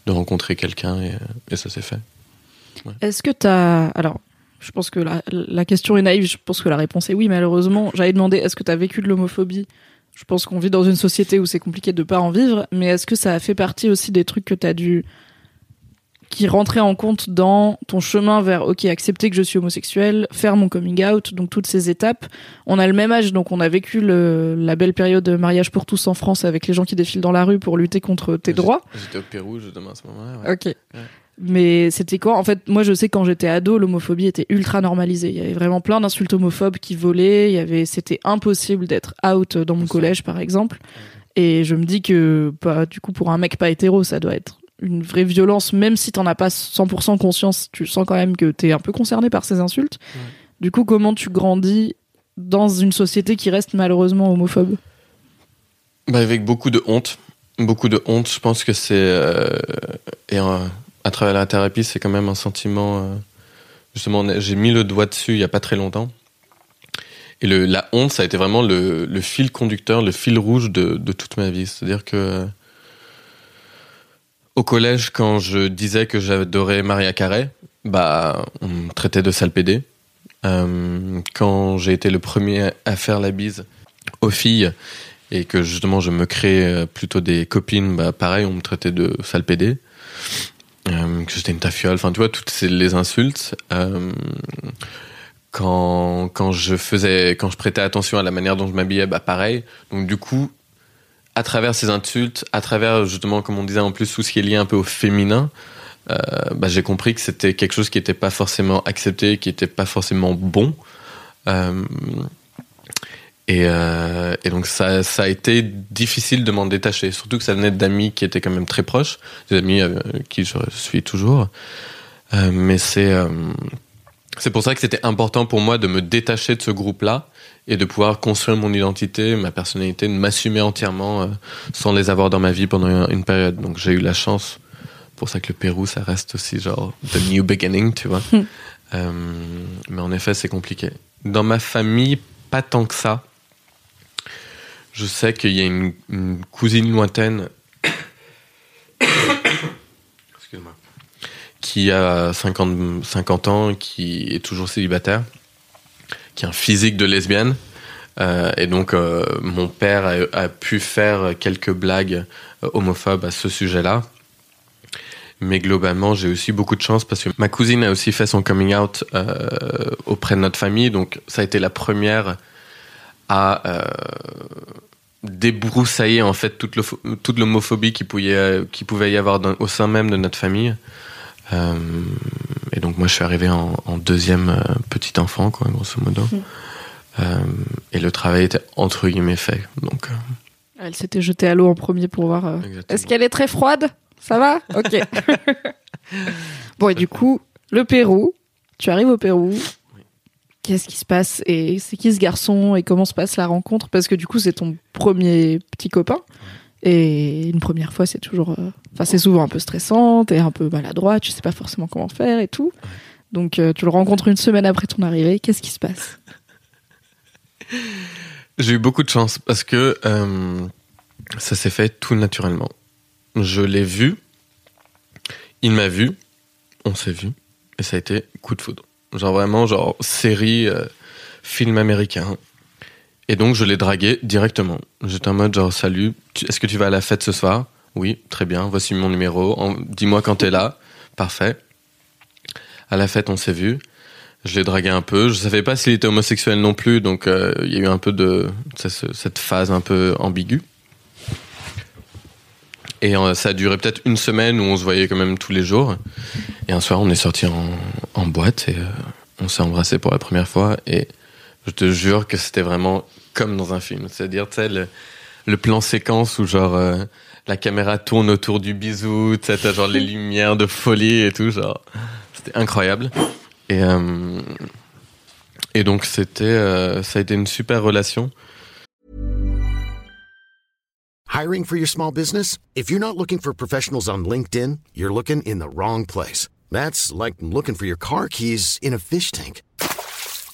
rencontrer quelqu'un et, euh, ça s'est fait. Est-ce que t'as alors je pense que la, question est naïve, je pense que la réponse est oui, malheureusement. J'allais demander est-ce que t'as vécu de l'homophobie? Je pense qu'on vit dans une société où c'est compliqué de pas en vivre, mais est-ce que ça a fait partie aussi des trucs que t'as dû qui rentraient en compte dans ton chemin vers ok accepter que je suis homosexuel, faire mon coming out, donc toutes ces étapes. On a le même âge, donc on a vécu le, la belle période de mariage pour tous en France avec les gens qui défilent dans la rue pour lutter contre tes droits. J'étais au Pérou justement à ce moment-là. ouais. Ok. Mais c'était quoi En fait, moi je sais que quand j'étais ado, l'homophobie était ultra normalisée. Il y avait vraiment plein d'insultes homophobes qui volaient. Il y avait, c'était impossible d'être out dans mon collège, par exemple. Et je me dis que, bah, du coup, pour un mec pas hétéro, ça doit être une vraie violence, même si t'en as pas 100% conscience. Tu sens quand même que t'es un peu concerné par ces insultes. Ouais. Du coup, comment tu grandis dans une société qui reste malheureusement homophobe? Bah, avec beaucoup de honte. Beaucoup de honte. Je pense que c'est. euh, et euh, à travers la thérapie, c'est quand même un sentiment. euh, justement, j'ai mis le doigt dessus il y a pas très longtemps. Et le, la honte, ça a été vraiment le, le fil conducteur, le fil rouge de, de toute ma vie. C'est-à-dire que au collège, quand je disais que j'adorais Maria Carey, bah, on me traitait de sale pédé. Euh, quand j'ai été le premier à faire la bise aux filles et que justement je me créais plutôt des copines, bah pareil, on me traitait de sale pédé. Euh, que j'étais une tafiole, enfin tu vois, toutes les insultes. Euh, quand, quand je faisais, quand je prêtais attention à la manière dont je m'habillais, bah pareil. Donc du coup, à travers ces insultes, à travers justement, comme on disait en plus, tout ce qui est lié un peu au féminin, euh, bah, j'ai compris que c'était quelque chose qui n'était pas forcément accepté, qui n'était pas forcément bon. Euh, et, euh, et, donc ça, a été difficile de m'en détacher, surtout que ça venait d'amis qui étaient quand même très proches, des amis avec qui je suis toujours. Mais c'est c'est pour ça que c'était important pour moi de me détacher de ce groupe-là et de pouvoir construire mon identité, ma personnalité, de m'assumer entièrement euh, sans les avoir dans ma vie pendant une période. Donc j'ai eu la chance. Pour ça que le Pérou, ça reste aussi genre the new beginning, tu vois. euh, mais en effet, c'est compliqué. Dans ma famille, pas tant que ça. Je sais qu'il y a une, une cousine lointaine Excuse-moi. qui a 50, 50 ans, qui est toujours célibataire, qui a un physique de lesbienne. Euh, et donc, euh, mon père a, pu faire quelques blagues euh, homophobes à ce sujet-là. Mais globalement, j'ai aussi beaucoup de chance parce que ma cousine a aussi fait son coming out auprès de notre famille. Donc, ça a été la première à débroussailler en fait toute, l'homophobie qui pouvait, y avoir au sein même de notre famille. Euh, et donc moi je suis arrivé en, en deuxième euh, petit enfant, quoi, grosso modo. Mmh. et le travail était entre guillemets fait. Donc, euh. Elle s'était jetée à l'eau en premier pour voir. euh, Est-ce qu'elle est très froide? Ça va? Ok. bon et du coup, le Pérou. Tu arrives au Pérou. Oui. Qu'est-ce qui se passe? Et c'est qui ce garçon? Et comment se passe la rencontre? Parce que du coup c'est ton premier petit copain. Et une première fois, c'est toujours, enfin, euh, c'est souvent un peu stressant, t'es un peu maladroit, tu sais pas forcément comment faire et tout. Donc, euh, tu le rencontres une semaine après ton arrivée. Qu'est-ce qui se passe? J'ai eu beaucoup de chance parce que euh, ça s'est fait tout naturellement. Je l'ai vu, il m'a vu, on s'est vu, et ça a été coup de foudre. Genre vraiment, genre série, film américain. Et donc, je l'ai dragué directement. J'étais en mode genre, salut, est-ce que tu vas à la fête ce soir? Oui, très bien, voici mon numéro. Dis-moi quand t'es là. Parfait. À la fête, on s'est vu. Je l'ai dragué un peu. Je savais pas s'il était homosexuel non plus, donc euh, il y a eu un peu de cette phase un peu ambiguë. Et euh, ça a duré peut-être une semaine où on se voyait quand même tous les jours. Et un soir, on est sorti en, en boîte et euh, on s'est embrassé pour la première fois. Et je te jure que c'était vraiment comme dans un film. C'est-à-dire, tu sais, le, le, plan séquence où genre euh, la caméra tourne autour du bisou, tu sais, t'as genre les lumières de folie et tout, genre c'était incroyable. Et euh, et donc c'était, euh, ça a été une super relation. Hiring for your small business? If you're not looking for professionals on LinkedIn, you're looking in the wrong place. That's like looking for your car keys in a fish tank.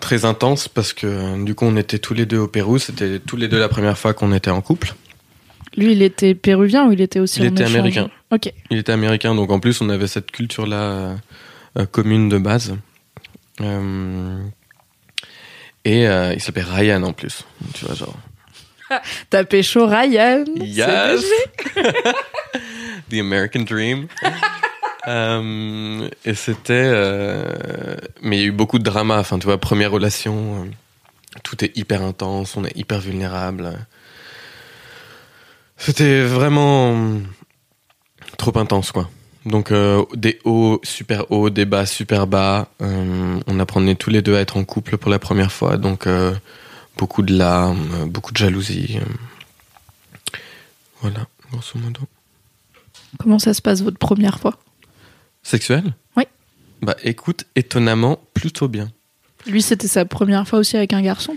très intense parce que du coup on était tous les deux au Pérou, c'était tous les deux la première fois qu'on était en couple. Lui, il était péruvien ou il était aussi Il était américain. Ok. Il était américain, donc en plus on avait cette culture-là euh, commune de base. Euh, et euh, il s'appelait Ryan en plus, tu vois genre. T'as pécho Ryan Yes. The American Dream. Euh, et c'était, euh, mais il y a eu beaucoup de drama. Enfin, tu vois, première relation, euh, tout est hyper intense, on est hyper vulnérable. C'était vraiment trop intense, quoi. Donc des hauts super hauts, des bas super bas. On apprenait tous les deux à être en couple pour la première fois, donc beaucoup de larmes, beaucoup de jalousie. Voilà. grosso modo. Comment ça se passe votre première fois? Sexuel Oui. Bah écoute, étonnamment, plutôt bien. Lui, c'était sa première fois aussi avec un garçon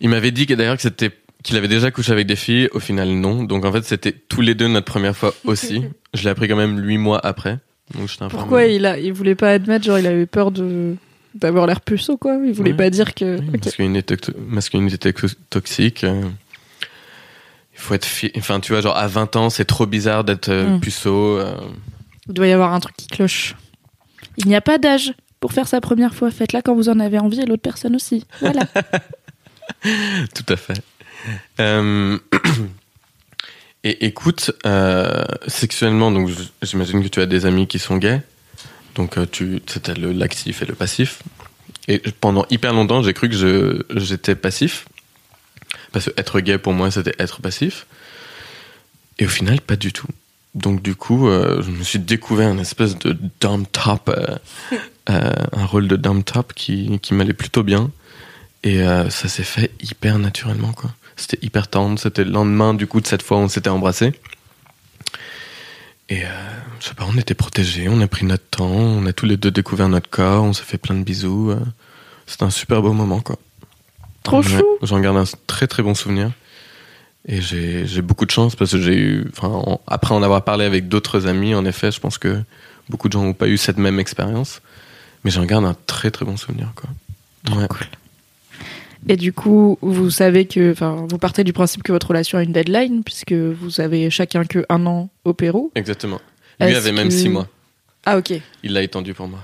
Il m'avait dit que d'ailleurs que c'était qu'il avait déjà couché avec des filles, au final non. Donc en fait c'était tous les deux notre première fois aussi. Je l'ai appris quand même huit mois après. Donc Pourquoi il a, il voulait pas admettre, genre il avait peur de d'avoir l'air puceau quoi? Il voulait pas dire que. Oui, masculinité, to- masculinité tox- toxique. euh, faut être fi- Enfin, tu vois, genre à 20 ans, c'est trop bizarre d'être euh, Mm. puceau. euh, Il doit y avoir un truc qui cloche. Il n'y a pas d'âge pour faire sa première fois. Faites-la quand vous en avez envie et l'autre personne aussi. Voilà. Tout à fait. Euh, Et écoute, sexuellement, donc j'imagine que tu as des amis qui sont gays. Donc tu c'était l'actif et le passif. Et pendant hyper longtemps, j'ai cru que j'étais passif. Parce que être gay pour moi, c'était être passif. Et au final, pas du tout. Donc du coup, euh, je me suis découvert une espèce de dumb top, euh, euh, un rôle de dumb top qui, qui m'allait plutôt bien. Et ça s'est fait hyper naturellement, quoi. C'était hyper tendre. C'était le lendemain, du coup, de cette fois où on s'était embrassé. Et je sais pas, on était protégés, on a pris notre temps, on a tous les deux découvert notre corps, on s'est fait plein de bisous. C'était un super beau moment, quoi. Trop Ouais, chou. J'en garde un très très bon souvenir. Et j'ai beaucoup de chance parce que j'ai eu. Enfin, en- après en avoir parlé avec d'autres amis, en effet, je pense que beaucoup de gens n'ont pas eu cette même expérience. Mais j'en garde un très très bon souvenir, quoi. Ouais. Et du coup, vous savez que, enfin, vous partez du principe que votre relation a une deadline puisque vous avez chacun que un an au Pérou. Exactement. Lui avait même six mois. Ah ok, Il l'a étendu pour moi.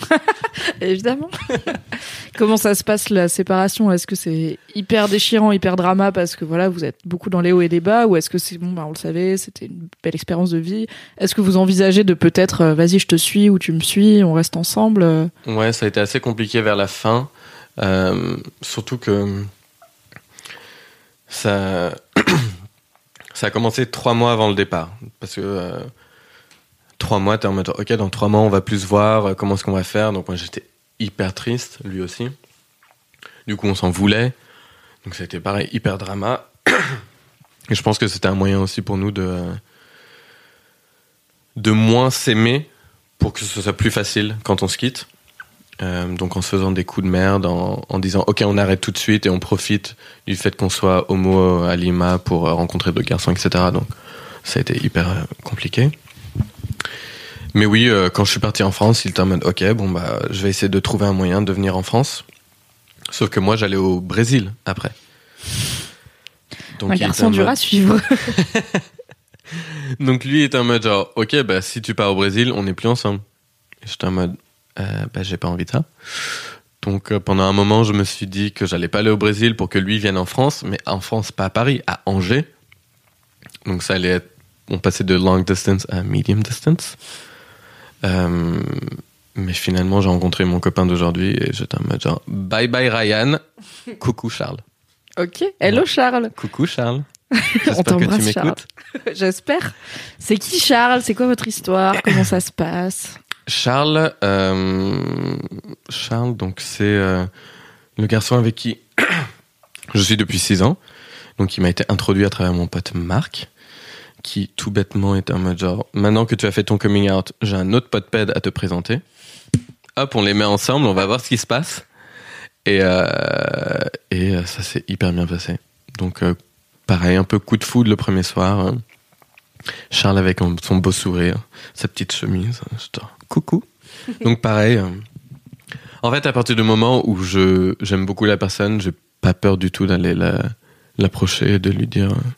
évidemment. Comment ça se passe la séparation? Est-ce que c'est hyper déchirant, hyper drama parce que voilà, vous êtes beaucoup dans les hauts et les bas, ou est-ce que c'est bon, bah, on le savait, c'était une belle expérience de vie? Est-ce que vous envisagez de peut-être, euh, vas-y, je te suis ou tu me suis, on reste ensemble? Ouais, ça a été assez compliqué vers la fin. Euh, surtout que ça, ça a commencé trois mois avant le départ. Parce que euh, trois mois, t'es en mode, ok, dans trois mois, on va plus se voir, euh, comment est-ce qu'on va faire. Donc moi, j'étais hyper triste, lui aussi. Du coup, on s'en voulait. Donc ça a été pareil, hyper drama. Et je pense que c'était un moyen aussi pour nous de, de moins s'aimer pour que ce soit plus facile quand on se quitte. Euh, donc en se faisant des coups de merde, en, disant ok on arrête tout de suite et on profite du fait qu'on soit homo à Lima pour euh, rencontrer d'autres garçons, etc. Donc ça a été hyper euh, compliqué. Mais oui, euh, quand je suis parti en France, il était en mode ok bon bah je vais essayer de trouver un moyen de venir en France. Sauf que moi j'allais au Brésil après. Donc, Un il garçon mode- suivre. donc lui est en mode genre, ok, bah si tu pars au Brésil, on n'est plus ensemble. J'étais en mode, euh, bah j'ai pas envie de ça. Donc euh, pendant un moment, je me suis dit que j'allais pas aller au Brésil pour que lui vienne en France, mais en France, pas à Paris, à Angers. Donc ça allait être, on passait de long distance à medium distance. Euh, mais finalement, j'ai rencontré mon copain d'aujourd'hui et j'étais en mode genre, bye bye Ryan, coucou Charles. ok, hello Charles. Coucou Charles. On J'espère que tu t'embrasse Charles. m'écoutes. J'espère. C'est qui Charles? C'est quoi votre histoire? Comment ça se passe? Charles, euh, Charles, donc c'est euh, le garçon avec qui je suis depuis 6 ans. Donc il m'a été introduit à travers mon pote Marc, qui tout bêtement est un mode genre, maintenant que tu as fait ton coming out, j'ai un autre pote ped à te présenter. Hop, on les met ensemble, on va voir ce qui se passe. Et, euh, et euh, ça s'est hyper bien passé. Donc euh, pareil, un peu coup de foudre le premier soir. hein. Charles avec son beau sourire, sa petite chemise. J'étais, coucou. Donc pareil. En fait, à partir du moment où je j'aime beaucoup la personne, j'ai pas peur du tout d'aller la- l'approcher et de lui dire euh,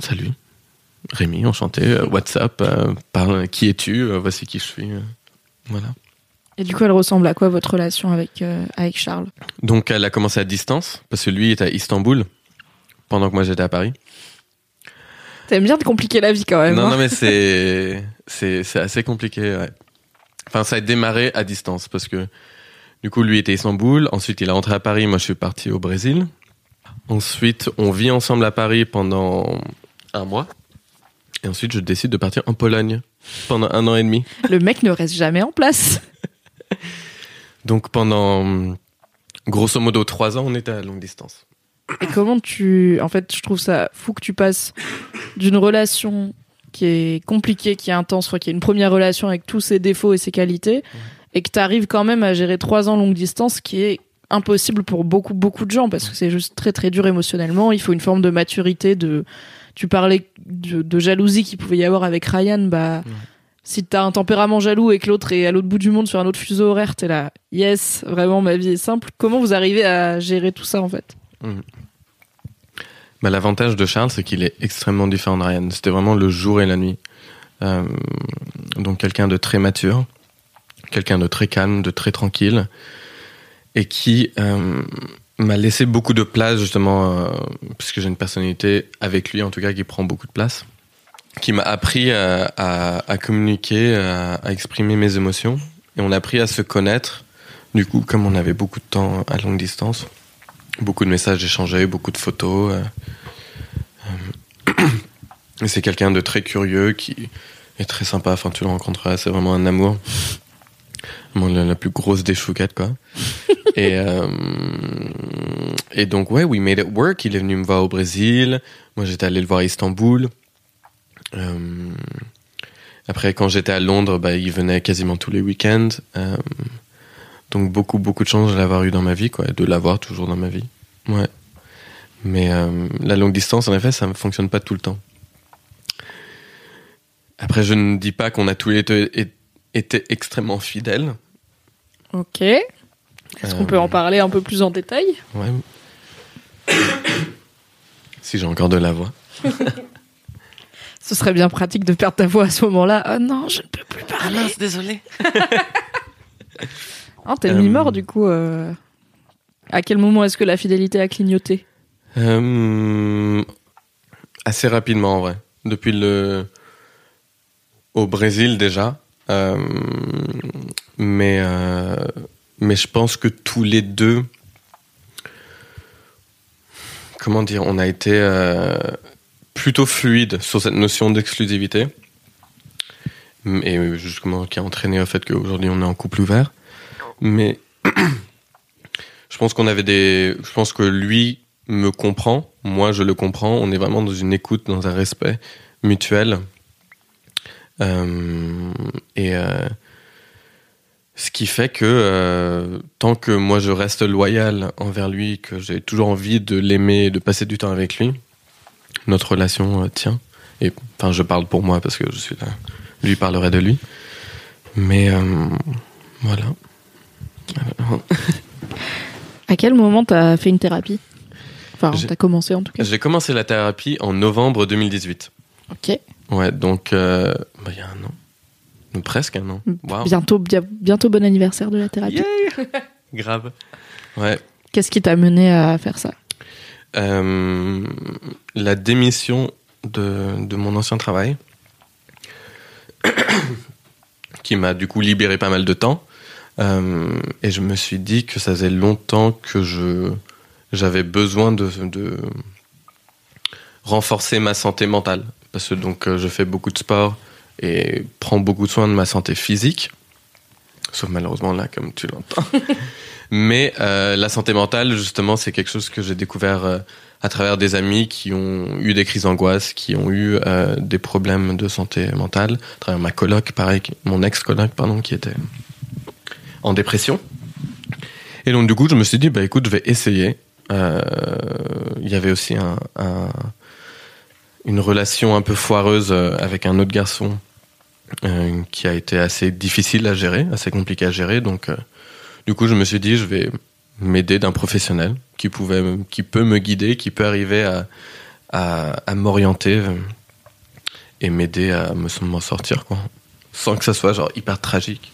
salut, Rémi, enchanté, euh, WhatsApp, euh, parle, qui es-tu, Euh, voici qui je suis. euh, Voilà. Et du coup, elle ressemble à quoi votre relation avec, euh, avec Charles? Donc elle a commencé à distance parce que lui est à Istanbul pendant que moi j'étais à Paris. T'aimes bien de compliquer la vie quand même. Non, hein non, mais c'est, c'est, c'est assez compliqué, ouais. Enfin, ça a démarré à distance parce que, du coup, lui était à Istanbul. Ensuite, il est rentré à Paris. Moi, je suis parti au Brésil. Ensuite, on vit ensemble à Paris pendant un mois. Et ensuite, je décide de partir en Pologne pendant un an et demi. Le mec ne reste jamais en place. Donc, pendant, grosso modo, trois ans, on était à longue distance. Et comment tu. En fait, je trouve ça fou que tu passes d'une relation qui est compliquée, qui est intense, qui est une première relation avec tous ses défauts et ses qualités, et que tu arrives quand même à gérer trois ans longue distance, qui est impossible pour beaucoup, beaucoup de gens, parce que c'est juste très, très dur émotionnellement. Il faut une forme de maturité, de. Tu parlais de, de jalousie qu'il pouvait y avoir avec Ryan, bah. Si t'as un tempérament jaloux et que l'autre est à l'autre bout du monde sur un autre fuseau horaire, t'es là, yes, vraiment ma vie est simple. Comment vous arrivez à gérer tout ça en fait? Bah, L'avantage de Charles, c'est qu'il est extrêmement différent de Ryan. C'était vraiment le jour et la nuit. Euh, donc quelqu'un de très mature, quelqu'un de très calme, de très tranquille, et qui euh, m'a laissé beaucoup de place justement, euh, puisque j'ai une personnalité avec lui en tout cas qui prend beaucoup de place, qui m'a appris à, à- communiquer, à, à exprimer mes émotions, et on a appris à se connaître. Du coup, comme on avait beaucoup de temps à longue distance, beaucoup de messages échangés, beaucoup de photos. euh, euh, c'est quelqu'un de très curieux qui est très sympa. Enfin, tu le rencontreras, c'est vraiment un amour. La, la plus grosse des chouquettes, quoi. et, euh, et donc, ouais, we made it work. Il est venu me voir au Brésil. Moi, j'étais allé le voir à Istanbul. Euh, après, quand j'étais à Londres, bah, il venait quasiment tous les week-ends. Euh, donc beaucoup, beaucoup de chance de l'avoir eu dans ma vie, quoi, et de l'avoir toujours dans ma vie. Ouais. Mais euh, la longue distance, en effet, ça ne fonctionne pas tout le temps. Après, je ne dis pas qu'on a tous les deux é- été extrêmement fidèles. Ok. Est-ce qu'on peut en parler un peu plus en détail? Ouais. si j'ai encore de la voix. Ce serait bien pratique de perdre ta voix à ce moment-là. Oh non, je ne peux plus parler. désolé. Ah, t'es Euh, mi-mort du coup. euh. À quel moment est-ce que la fidélité a clignoté? Euh, assez rapidement, en vrai. Depuis le. Au Brésil, déjà. Euh, mais, euh, mais je pense que tous les deux. Comment dire On a été euh, plutôt fluide sur cette notion d'exclusivité. Et justement, qui a entraîné au fait qu'aujourd'hui on est en couple ouvert. Mais je pense qu'on avait des. Je pense que lui me comprend, moi je le comprends. On est vraiment dans une écoute, dans un respect mutuel. Euh, et euh, ce qui fait que euh, tant que moi je reste loyal envers lui, que j'ai toujours envie de l'aimer, et de passer du temps avec lui, notre relation euh, tient. Et enfin, je parle pour moi parce que je suis là. Lui parlerait de lui. Mais euh, voilà. Alors, À quel moment t'as fait une thérapie? Enfin, t'as commencé en tout cas. J'ai commencé la thérapie en novembre 2018. Ok. Ouais, donc euh, bah, il y a un an. Donc, Presque un an. Waouh. Bientôt, bien- bientôt bon anniversaire de la thérapie. Grave. Ouais. Qu'est-ce qui t'a mené à faire ça? Euh, la démission de, de mon ancien travail, qui m'a du coup libéré pas mal de temps. Euh, et je me suis dit que ça faisait longtemps que je j'avais besoin de, de renforcer ma santé mentale. Parce que donc euh, je fais beaucoup de sport et prends beaucoup de soin de ma santé physique. Sauf malheureusement là, comme tu l'entends. Mais euh, la santé mentale, justement, c'est quelque chose que j'ai découvert euh, à travers des amis qui ont eu des crises d'angoisse, qui ont eu euh, des problèmes de santé mentale, à travers ma coloc, pareil, mon ex-coloc, pardon, qui était en dépression. Et donc, du coup, je me suis dit, bah écoute, je vais essayer. Il y avait aussi un, un- une relation un peu foireuse euh, avec un autre garçon euh, qui a été assez difficile à gérer, assez compliqué à gérer. Donc, euh, du coup, je me suis dit, je vais m'aider d'un professionnel qui pouvait, qui peut me guider, qui peut arriver à, à, à m'orienter et m'aider à me m'en sortir, quoi. Sans que ça soit genre hyper tragique.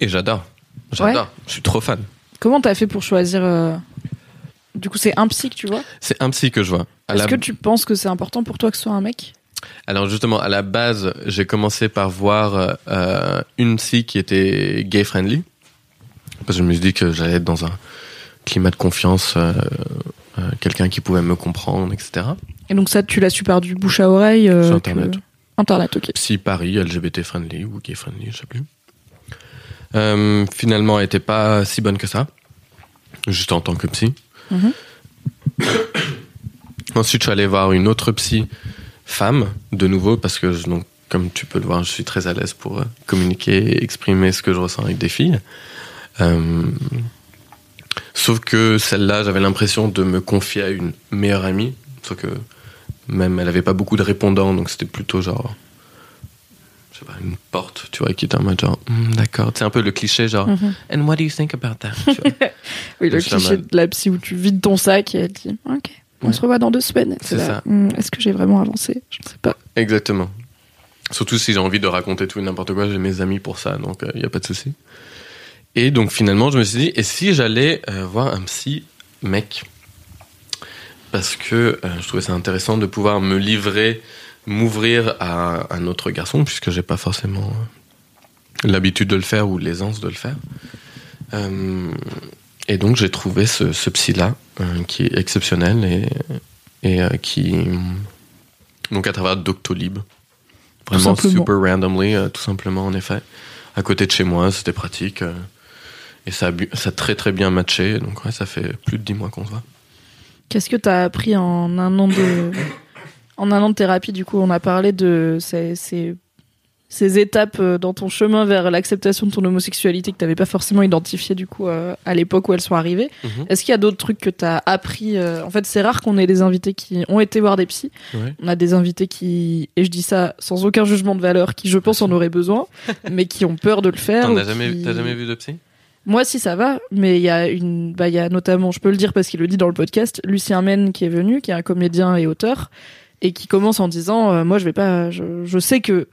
Et j'adore. J'adore. Je suis trop fan. Comment t'as fait pour choisir euh, Du coup, c'est un psy que tu vois C'est un psy que je vois. Est-ce la- que tu penses que c'est important pour toi que ce soit un mec Alors justement, à la base, j'ai commencé par voir euh, une psy qui était gay friendly, parce que je me suis dit que j'allais être dans un climat de confiance, euh, euh, quelqu'un qui pouvait me comprendre, etc. Et donc ça, tu l'as su par du bouche à oreille Sur que- Internet. Internet, ok. Psy Paris, LGBT friendly ou gay friendly, je sais plus. Finalement, elle était pas si bonne que ça, juste en tant que psy. Mhm. Ensuite, je suis allé voir une autre psy femme, de nouveau, parce que, comme tu peux le voir, je suis très à l'aise pour euh, communiquer et exprimer ce que je ressens avec des filles. Euh, sauf que celle-là, j'avais l'impression de me confier à une meilleure amie, sauf que même elle avait pas beaucoup de répondants, donc c'était plutôt genre, je sais pas, une porte, tu vois, qui était en mode genre, Hmm, d'accord, c'est un peu le cliché genre, Mhm. and what do you think about that? Tu vois. Oui, le cliché de la psy où tu vides ton sac et elle dit Ok, on Ouais. se revoit dans deux semaines. C'est ça. Hmm, Est-ce que j'ai vraiment avancé? Je ne sais pas. Exactement. Surtout si j'ai envie de raconter tout et n'importe quoi, j'ai mes amis pour ça, donc il n'y a pas de souci. Et donc finalement, je me suis dit, et si j'allais euh, voir un psy mec? Parce que euh, je trouvais ça intéressant de pouvoir me livrer, m'ouvrir à un autre garçon, puisque j'ai pas forcément euh, l'habitude de le faire ou l'aisance de le faire. Euh, et donc j'ai trouvé ce, ce psy-là, euh, qui est exceptionnel et, et euh, qui... Donc à travers Doctolib. Vraiment super randomly, euh, tout simplement en effet. À côté de chez moi, c'était pratique. euh, et ça a, bu- ça a très très bien matché. Donc ouais, ça fait plus de 10 mois qu'on se voit. Qu'est-ce que tu as appris en un an de en un an de thérapie Du coup, on a parlé de ces, ces, ces étapes euh, dans ton chemin vers l'acceptation de ton homosexualité que tu n'avais pas forcément identifié du coup euh, à l'époque où elles sont arrivées. Mhm. Est-ce qu'il y a d'autres trucs que tu as appris euh, En fait, c'est rare qu'on ait des invités qui ont été voir des psys. Ouais. On a des invités qui, et je dis ça sans aucun jugement de valeur, qui je pense en auraient besoin, mais qui ont peur de le faire. T'en ou as jamais, qui- t'as jamais vu de psy? Moi, si ça va, mais il y a une, bah, il y a notamment, je peux le dire parce qu'il le dit dans le podcast, Lucien Men qui est venu, qui est un comédien et auteur, et qui commence en disant, euh, moi, je vais pas, je, je sais que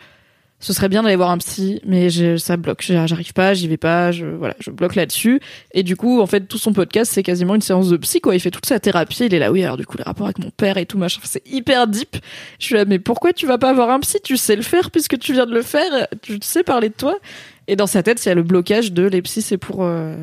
ce serait bien d'aller voir un psy, mais ça bloque, j'arrive pas, j'y vais pas, je, voilà, je bloque là-dessus. Et du coup, en fait, tout son podcast, c'est quasiment une séance de psy, quoi. Il fait toute sa thérapie, il est là, oui, alors du coup, les rapports avec mon père et tout, machin, c'est hyper deep. Je suis là, mais pourquoi tu vas pas voir un psy? Tu sais le faire puisque tu viens de le faire, tu sais parler de toi. Et dans sa tête, il y a le blocage de les psys, c'est pour, euh,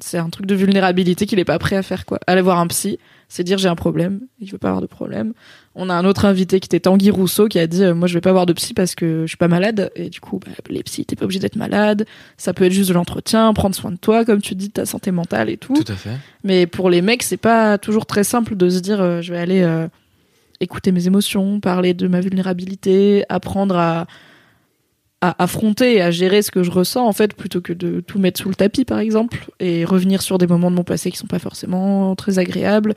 c'est un truc de vulnérabilité qu'il est pas prêt à faire, quoi. Aller voir un psy, c'est dire j'ai un problème, il veut pas avoir de problème. On a un autre invité qui était Tanguy Rousseau qui a dit euh, moi je vais pas voir de psy parce que je suis pas malade et du coup bah, les psys t'es pas obligé d'être malade, ça peut être juste de l'entretien, prendre soin de toi comme tu dis de ta santé mentale et tout. Tout à fait. Mais pour les mecs, c'est pas toujours très simple de se dire euh, je vais aller euh, écouter mes émotions, parler de ma vulnérabilité, apprendre à, à affronter et à gérer ce que je ressens en fait plutôt que de tout mettre sous le tapis par exemple et revenir sur des moments de mon passé qui sont pas forcément très agréables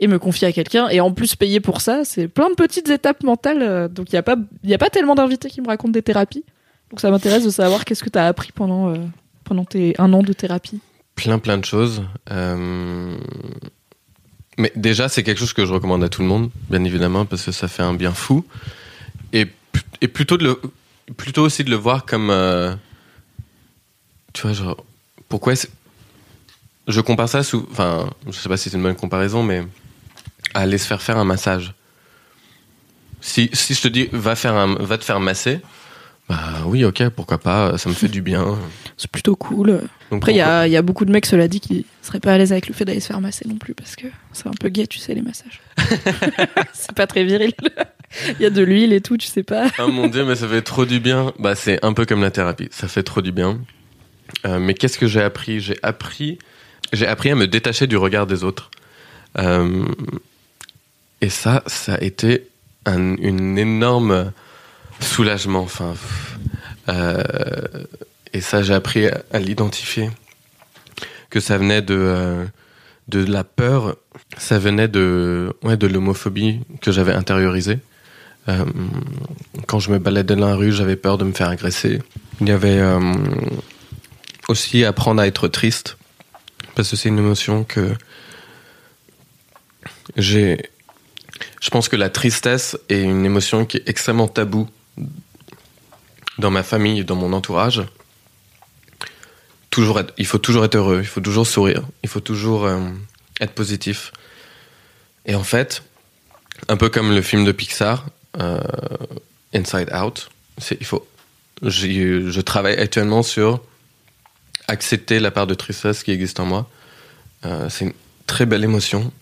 et me confier à quelqu'un et en plus payer pour ça, c'est plein de petites étapes mentales euh, donc il y a pas il y a pas tellement d'invités qui me racontent des thérapies. Donc ça m'intéresse de savoir qu'est-ce que tu as appris pendant euh, pendant tes un an de thérapie. Plein plein de choses. Euh, Mais déjà, c'est quelque chose que je recommande à tout le monde, bien évidemment, parce que ça fait un bien fou. Et, et plutôt, de le, plutôt aussi de le voir comme... euh, Tu vois, genre... Pourquoi est-ce- Je compare ça sous... Enfin, je sais pas si c'est une bonne comparaison, mais à aller se faire faire un massage. Si, si je te dis, va, faire un, va te faire masser, bah oui, ok, pourquoi pas, ça me fait du bien. C'est plutôt cool. Donc, Après, il y pourquoi- a, il y a beaucoup de mecs, cela dit, qui seraient pas à l'aise avec le fait d'aller se faire masser non plus, parce que c'est un peu gay, tu sais, les massages. c'est pas très viril. Il y a de l'huile et tout, tu sais pas. Oh mon dieu, mais ça fait trop du bien. Bah, c'est un peu comme la thérapie. Ça fait trop du bien. Euh, mais qu'est-ce que j'ai appris? J'ai appris, j'ai appris à me détacher du regard des autres. Euh, et ça, ça a été un énorme soulagement. Enfin, euh, et ça, j'ai appris à, l'identifier. Que ça venait de de la peur. Ça venait de ouais de l'homophobie que j'avais intériorisée. Euh, quand je me baladais dans la rue, j'avais peur de me faire agresser. Il y avait euh, aussi apprendre à être triste, parce que c'est une émotion que j'ai. Je pense que la tristesse est une émotion qui est extrêmement taboue dans ma famille dans mon entourage. Toujours il faut toujours être heureux, il faut toujours sourire, il faut toujours euh, être positif. Et en fait, un peu comme le film de Pixar, Inside Out, il faut, je travaille actuellement sur accepter la part de tristesse qui existe en moi. Euh, c'est une très belle émotion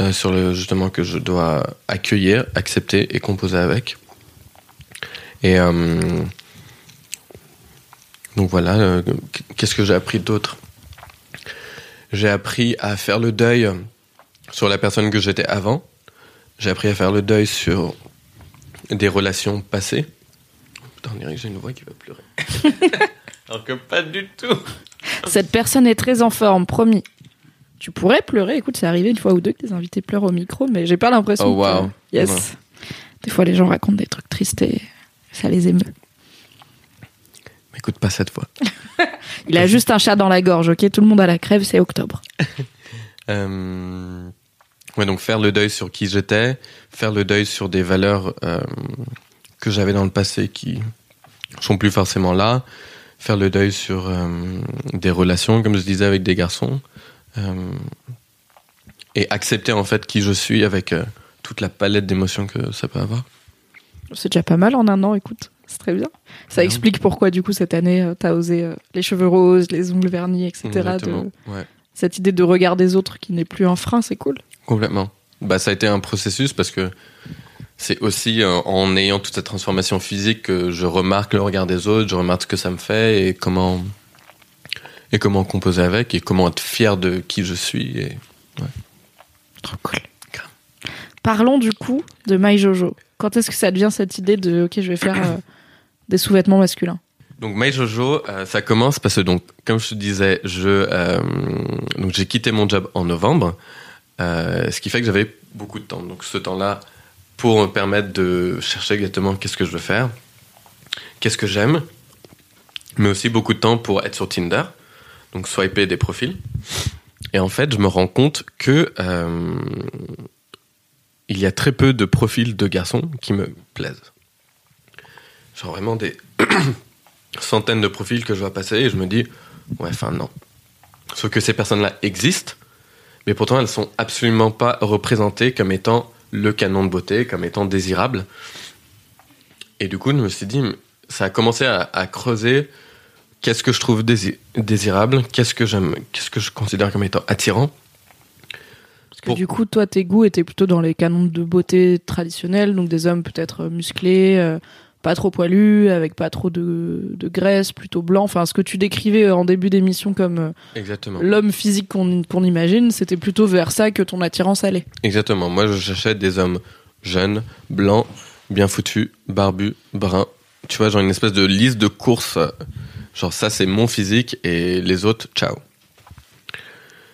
euh, sur le justement que je dois accueillir, accepter et composer avec. Et euh, donc voilà, euh, qu'est-ce que j'ai appris d'autre? J'ai appris à faire le deuil sur la personne que j'étais avant. J'ai appris à faire le deuil sur des relations passées. Putain, on dirait que j'ai une voix qui va pleurer. Alors que pas du tout. Cette personne est très en forme, promis. Tu pourrais pleurer. Écoute, c'est arrivé une fois ou deux que des invités pleurent au micro, mais j'ai pas l'impression Oh, wow. que... Yes. Ouais. Des fois, les gens racontent des trucs tristes et ça les émeut. Mais écoute pas cette fois. Il a juste un chat dans la gorge, ok? Tout le monde a la crève, c'est octobre. Euh, Ouais, donc faire le deuil sur qui j'étais, faire le deuil sur des valeurs euh, que j'avais dans le passé qui sont plus forcément là, faire le deuil sur euh, des relations, comme je disais, avec des garçons, euh, et accepter en fait qui je suis avec toute la palette d'émotions que ça peut avoir. C'est déjà pas mal en un an, écoute. C'est très bien. Ça explique pourquoi, du coup, cette année, t'as osé les cheveux roses, les ongles vernis, etc. Exactement. de- Ouais. Cette idée de regard des autres qui n'est plus un frein, c'est cool. Complètement. Bah, ça a été un processus parce que c'est aussi euh, en ayant toute cette transformation physique que je remarque le regard des autres, je remarque ce que ça me fait et comment et comment composer avec et comment être fier de qui je suis. Et... Trop cool. Parlons du coup de My Jojo. Quand est-ce que ça devient cette idée de ok, je vais faire euh, des sous-vêtements masculins? Donc My Jojo, euh, ça commence parce que donc comme je te disais, je euh, donc j'ai quitté mon job en novembre, euh, ce qui fait que j'avais beaucoup de temps. Donc ce temps-là pour me permettre de chercher exactement qu'est-ce que je veux faire, qu'est-ce que j'aime, mais aussi beaucoup de temps pour être sur Tinder, donc swiper des profils. Et en fait, je me rends compte que euh, il y a très peu de profils de garçons qui me plaisent. Genre vraiment des centaines de profils que je vois passer et je me dis, ouais, enfin non. Sauf que ces personnes-là existent, mais pourtant elles sont absolument pas représentées comme étant le canon de beauté, comme étant désirables. Et du coup, je me suis dit, ça a commencé à, à creuser qu'est-ce que je trouve dési- désirable, qu'est-ce que j'aime, qu'est-ce que je considère comme étant attirant. Parce que Pour- du coup, toi, tes goûts étaient plutôt dans les canons de beauté traditionnels, donc des hommes peut-être musclés, euh, pas trop poilus, avec pas trop de, de graisse, plutôt blanc. Enfin, ce que tu décrivais en début d'émission comme euh, Exactement. l'homme physique qu'on qu'on imagine, c'était plutôt vers ça que ton attirance allait. Exactement. Moi, je cherchais des hommes jeunes, blancs, bien foutus, barbus, bruns. Tu vois, genre une espèce de liste de courses. Genre, ça, c'est mon physique et les autres, ciao.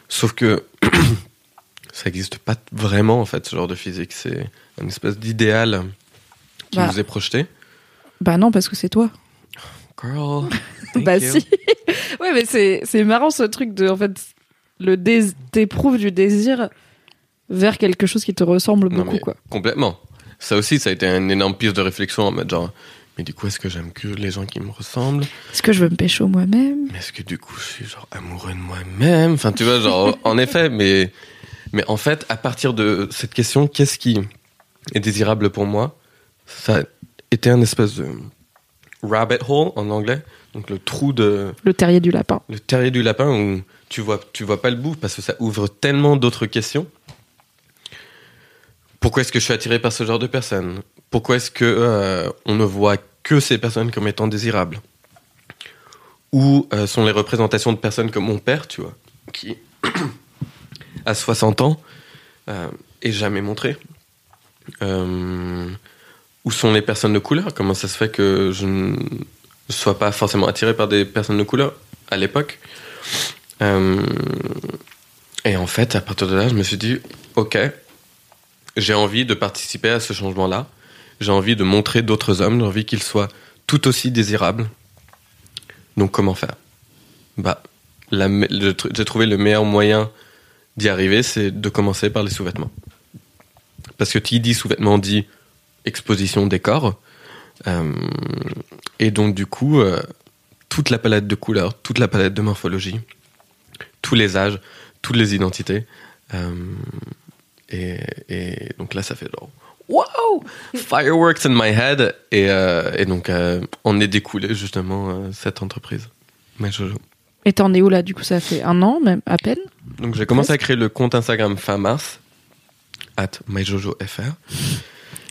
Sauf que ça n'existe pas vraiment, en fait, ce genre de physique. C'est une espèce d'idéal qui Bah. nous est projeté. Bah non, parce que c'est toi. Girl. bah you. si. ouais, mais c'est marrant ce truc de en fait le t'éprouves du désir vers quelque chose qui te ressemble Non, beaucoup quoi. Complètement. Ça aussi, ça a été une énorme piste de réflexion en mode genre, mais du coup, est-ce que j'aime que les gens qui me ressemblent? Est-ce que je veux me pécho moi-même? Mais est-ce que du coup, je suis genre amoureux de moi-même? Enfin, tu vois, genre, en effet, mais, mais en fait, à partir de cette question, qu'est-ce qui est désirable pour moi? Ça était un espèce de rabbit hole en anglais, donc le trou de, Le terrier du lapin. le terrier du lapin où tu vois, tu vois pas le bout parce que ça ouvre tellement d'autres questions. Pourquoi est-ce que je suis attiré par ce genre de personnes? Pourquoi est-ce que euh, on ne voit que ces personnes comme étant désirables? Où euh, sont les représentations de personnes comme mon père, tu vois, qui à 60 ans euh, est jamais montré? Euh, Où sont les personnes de couleur? Comment ça se fait que je ne sois pas forcément attiré par des personnes de couleur à l'époque? Euh, Et en fait, à partir de là, je me suis dit, ok, j'ai envie de participer à ce changement-là. J'ai envie de montrer d'autres hommes. J'ai envie qu'ils soient tout aussi désirables. Donc comment faire? Bah, j'ai trouvé le meilleur moyen d'y arriver, c'est de commencer par les sous-vêtements. Parce que qui dit sous-vêtements dit exposition des corps. Euh, et donc du coup, euh, toute la palette de couleurs, toute la palette de morphologie, tous les âges, toutes les identités. Euh, et, et donc là, ça fait genre wow, fireworks in my head. Et, et donc en est découlé justement cette entreprise. My Jojo. Et t'en es où là? Du coup, ça fait un an, même à peine? Donc j'ai commencé à créer le compte Instagram fin mars, at myjojofr.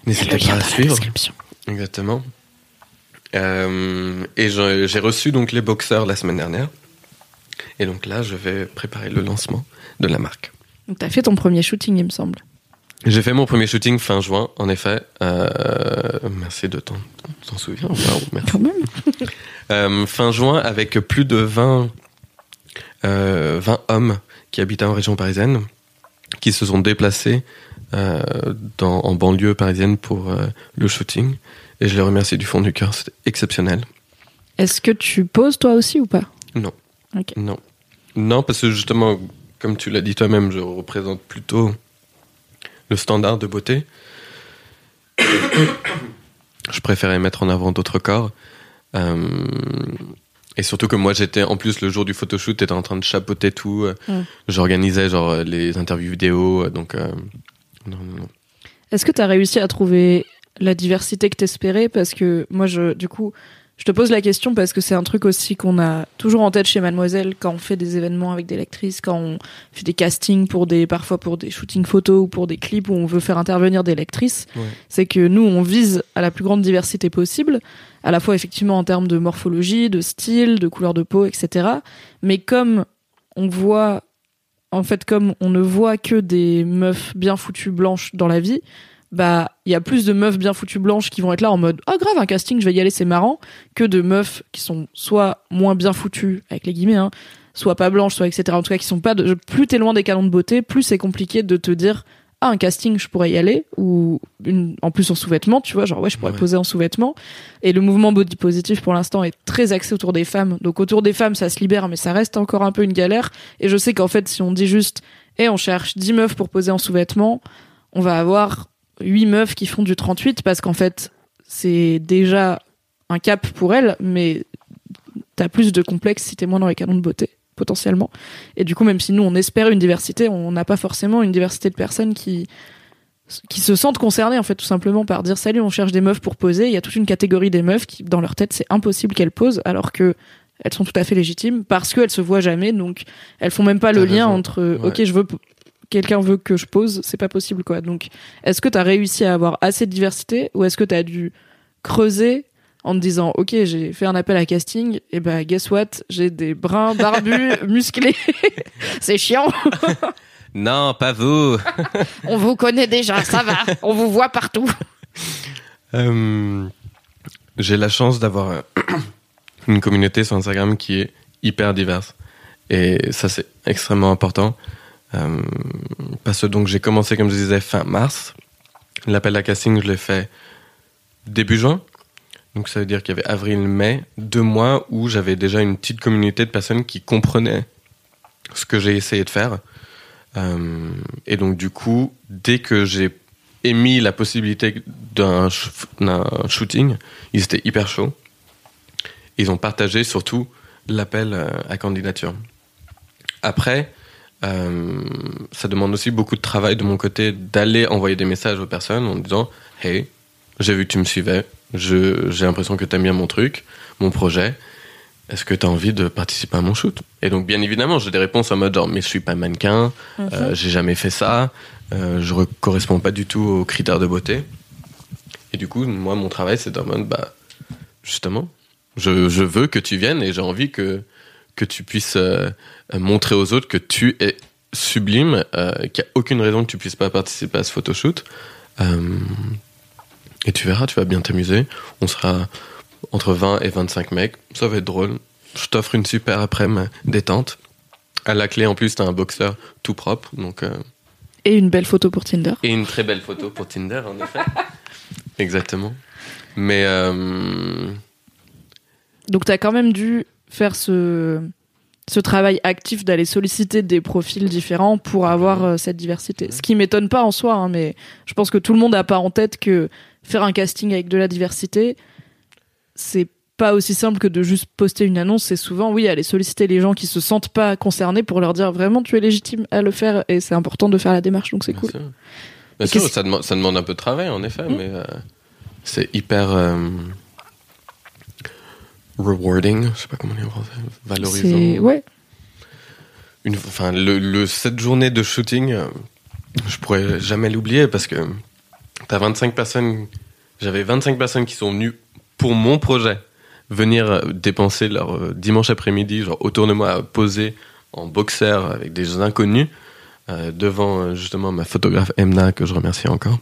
N'hésitez pas à suivre. Exactement. Euh, et j'ai reçu donc les boxeurs la semaine dernière. Et donc là, je vais préparer le lancement de la marque. Donc t'as fait ton premier shooting, il me semble. J'ai fait mon premier shooting fin juin, en effet. Euh, merci de t'en merci. Quand même. Euh, fin juin, avec plus de 20, euh, 20 hommes qui habitent en région parisienne, qui se sont déplacés dans, en banlieue parisienne pour euh, le shooting. Et je les remercie du fond du cœur, c'était exceptionnel. Est-ce que tu poses toi aussi ou pas? Non. Non. Non, parce que justement, comme tu l'as dit toi-même, je représente plutôt le standard de beauté. je préférais mettre en avant d'autres corps. Euh, et surtout que moi, j'étais, en plus, le jour du photoshoot, t'étais en train de chapeauter tout. euh. J'organisais, genre, euh, les interviews vidéo. euh, Donc, euh, non, non, non. Est-ce que tu as réussi à trouver la diversité que t'espérais? Parce que moi, je, du coup, je te pose la question parce que c'est un truc aussi qu'on a toujours en tête chez Mademoiselle quand on fait des événements avec des lectrices, quand on fait des castings pour des, parfois pour des shootings photos ou pour des clips où on veut faire intervenir des lectrices. Ouais. C'est que nous, on vise à la plus grande diversité possible, à la fois effectivement en termes de morphologie, de style, de couleur de peau, etc. Mais comme on voit, en fait, comme on ne voit que des meufs bien foutues blanches dans la vie, bah, il y a plus de meufs bien foutues blanches qui vont être là en mode, oh grave, un casting, je vais y aller, c'est marrant, que de meufs qui sont soit moins bien foutues, avec les guillemets, hein, soit pas blanches, soit etc. En tout cas, qui sont pas de, plus t'es loin des canons de beauté, plus c'est compliqué de te dire, ah, un casting, je pourrais y aller, ou une, en plus en sous-vêtements, tu vois, genre, ouais, je pourrais Ouais. poser en sous-vêtements. Et le mouvement body positif, pour l'instant, est très axé autour des femmes. Donc, autour des femmes, ça se libère, mais ça reste encore un peu une galère. Et je sais qu'en fait, si on dit juste, et on cherche 10 meufs pour poser en sous-vêtements, on va avoir 8 meufs qui font du 38 parce qu'en fait, c'est déjà un cap pour elles, mais t'as plus de complexe si t'es moins dans les canons de beauté, potentiellement. Et du coup, même si nous, on espère une diversité, on n'a pas forcément une diversité de personnes qui qui se sentent concernées en fait tout simplement par dire salut on cherche des meufs pour poser il y a toute une catégorie des meufs qui dans leur tête c'est impossible qu'elles posent alors que elles sont tout à fait légitimes parce qu'elles se voient jamais donc elles font même pas le T'as lien entre Ouais. ok je veux quelqu'un veut que je pose c'est pas possible quoi donc est-ce que tu as réussi à avoir assez de diversité ou est-ce que tu as dû creuser en te disant ok j'ai fait un appel à casting et ben guess what? J'ai des bruns barbus musclés c'est chiant Non, pas vous. on vous connaît déjà ça va on vous voit partout Euh, J'ai la chance d'avoir euh, une communauté sur Instagram qui est hyper diverse. Et ça, c'est extrêmement important. Euh, parce que donc j'ai commencé, comme je disais, fin mars. L'appel à casting, je l'ai fait début juin. Donc ça veut dire qu'il y avait avril-mai, deux mois où j'avais déjà une petite communauté de personnes qui comprenaient ce que j'ai essayé de faire. Euh, et donc du coup, dès que j'ai émis la possibilité d'un sh- d'un shooting, ils étaient hyper chauds. Ils ont partagé surtout l'appel euh, à candidature. Après, euh, ça demande aussi beaucoup de travail de mon côté d'aller envoyer des messages aux personnes en disant Hey, j'ai vu que tu me suivais, j'ai l'impression que tu aimes bien mon truc, mon projet. Est-ce que tu as envie de participer à mon shoot? Et donc, bien évidemment, j'ai des réponses en mode genre, mais je suis pas mannequin, euh, j'ai jamais fait ça, euh, je ne correspond pas du tout aux critères de beauté. Et du coup, moi, mon travail, c'est en mode, bah, justement, je, je veux que tu viennes et j'ai envie que, que tu puisses euh, montrer aux autres que tu es sublime, qu'il n'y a aucune raison que tu puisses pas participer à ce photoshoot. Et tu verras, tu vas bien t'amuser. On sera entre 20 et 25 mecs. Ça va être drôle. Je t'offre une super après-midi détente. À la clé, en plus, t'as un boxeur tout propre. Donc, euh, et une belle photo pour Tinder et une très belle photo pour Tinder, en effet. Exactement. Mais euh, Donc t'as quand même dû faire ce ce travail actif d'aller solliciter des profils différents pour avoir euh, cette diversité. Ce qui m'étonne pas en soi, hein, mais je pense que tout le monde a pas en tête que faire un casting avec de la diversité, c'est pas aussi simple que de juste poster une annonce. C'est souvent, oui, aller solliciter les gens qui se sentent pas concernés pour leur dire vraiment tu es légitime à le faire et c'est important de faire la démarche. Donc c'est cool. sûr, Bien sûr, ça, demande, ça demande un peu de travail, en effet, Mm. mais euh, c'est hyper euh, rewarding. Je sais pas comment on dit en français. Valorisant. Ouais. une, enfin, le, le- cette journée de shooting, euh, je pourrais jamais l'oublier parce que t'as 25 personnes, j'avais 25 personnes qui sont venues pour mon projet venir euh, dépenser leur euh, dimanche après-midi, genre autour de moi, poser en boxer avec des inconnus. euh, devant justement ma photographe Emna que je remercie encore.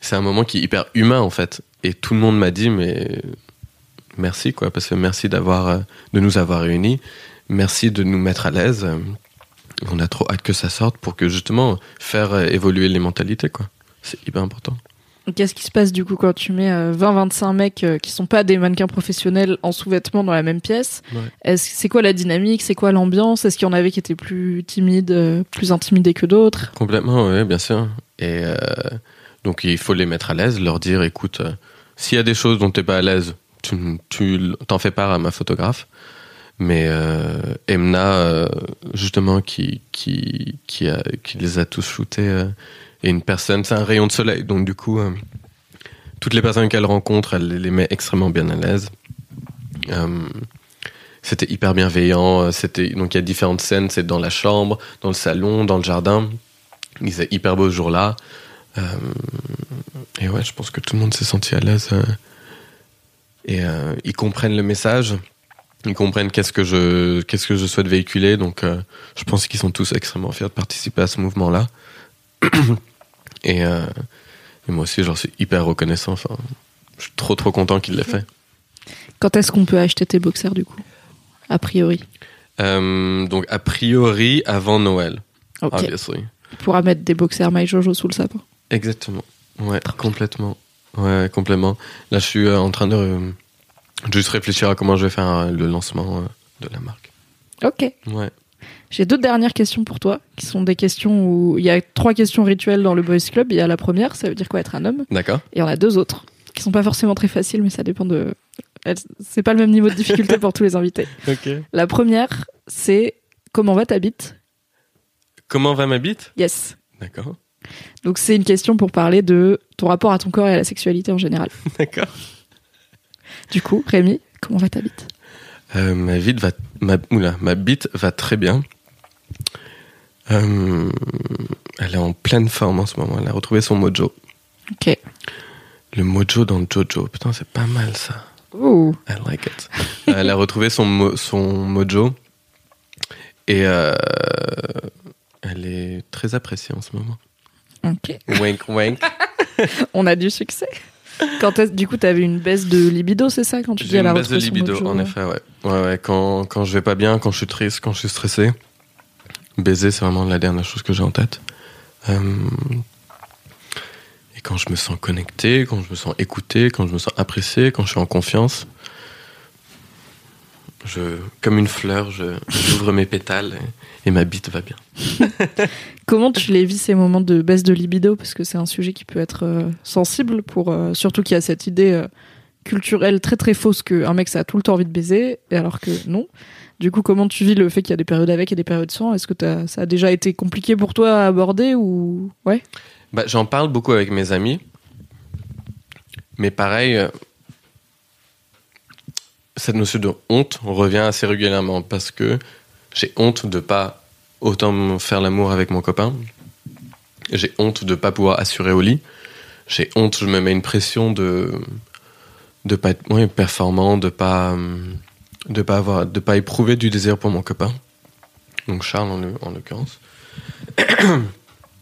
C'est un moment qui est hyper humain en fait, et tout le monde m'a dit mais merci quoi, parce que merci d'avoir de nous avoir réunis, merci de nous mettre à l'aise. Euh, On a trop hâte que ça sorte pour que justement faire euh, évoluer les mentalités quoi. C'est hyper important. Qu'est-ce qui se passe du coup quand tu mets euh, 20-25 mecs euh, qui sont pas des mannequins professionnels en sous-vêtements dans la même pièce? Ouais. Est-ce c'est quoi la dynamique? C'est quoi l'ambiance? Est-ce qu'il y en avait qui étaient plus timides, euh, plus intimidés que d'autres? Complètement, oui, bien sûr. Et euh, donc il faut les mettre à l'aise, leur dire, écoute, euh, s'il y a des choses dont t'es pas à l'aise, tu, tu t'en fais part à ma photographe. Mais euh, Emna, euh, justement, qui, qui, qui, les a tous shootés, euh, est une personne, c'est un rayon de soleil. Donc du coup, toutes les personnes qu'elle rencontre, elle les met extrêmement bien à l'aise. C'était hyper bienveillant. C'était donc il y a différentes scènes. C'est dans la chambre, dans le salon, dans le jardin. Il faisait hyper beau ce jour-là. Et ouais, je pense que tout le monde s'est senti à l'aise. et ils comprennent le message. Ils comprennent qu'est-ce que je qu'est-ce que je souhaite véhiculer. Donc, euh, je pense qu'ils sont tous extrêmement fiers de participer à ce mouvement-là. et, euh, et moi aussi, j'en suis hyper reconnaissant. Enfin, je suis trop trop content qu'il l'ait fait. Quand est-ce qu'on peut acheter tes boxers du coup? A priori. Euh, donc, a priori, avant Noël, Ok. obviously. Pourras mettre des boxers My Jojo sous le sapin. Exactement. Ouais, complètement. Ouais, complètement. Là, je suis en train de juste réfléchir à comment je vais faire euh, le lancement euh, de la marque. Ok. Ouais. J'ai deux dernières questions pour toi, qui sont des questions où il y a trois questions rituelles dans le Boys Club. Il y a la première, ça veut dire quoi être un homme, D'accord. et il y en a deux autres, qui sont pas forcément très faciles, mais ça dépend de. C'est pas le même niveau de difficulté pour tous les invités. Ok. La première, c'est comment va ta bite? Comment va ma bite? Yes. D'accord. Donc c'est une question pour parler de ton rapport à ton corps et à la sexualité en général. D'accord. Du coup, Rémi, comment va ta bite? Euh, ma bite va, ma, oula, ma bite va très bien. Euh, elle est en pleine forme en ce moment. Elle a retrouvé son mojo. Ok. Le mojo dans Jojo. Putain, c'est pas mal ça. I like it. Elle a retrouvé son, mo- son mojo et euh, elle est très appréciée en ce moment. Ok. Wink, wink. On a du succès. Quand du coup, t'avais une baisse de libido, c'est ça quand tu dis J'ai elle a une baisse de libido, en effet, ouais. Ouais, ouais. Quand, quand je vais pas bien, quand je suis triste, quand je suis stressé, baiser, c'est vraiment la dernière chose que j'ai en tête. Euh, et quand je me sens connecté, quand je me sens écouté, quand je me sens apprécié, quand je suis en confiance, je, comme une fleur, je, j'ouvre mes pétales et, et ma bite va bien. Comment tu les vis ces moments de baisse de libido? Parce que c'est un sujet qui peut être euh, sensible, pour euh, surtout qu'il y a cette idée euh, culturelle très très fausse qu'un mec ça a tout le temps envie de baiser, et alors que non. Du coup, comment tu vis le fait qu'il y a des périodes avec et des périodes sans? Est-ce que ça a déjà été compliqué pour toi à aborder ou ouais? Bah, j'en parle beaucoup avec mes amis. Mais pareil, euh, cette notion de honte revient assez régulièrement parce que j'ai honte de pas autant faire l'amour avec mon copain. J'ai honte de pas pouvoir assurer au lit. J'ai honte, je me mets une pression de de pas être ouais, performant, de pas de pas avoir de pas éprouver du désir pour mon copain. Donc Charles en, en l'occurrence.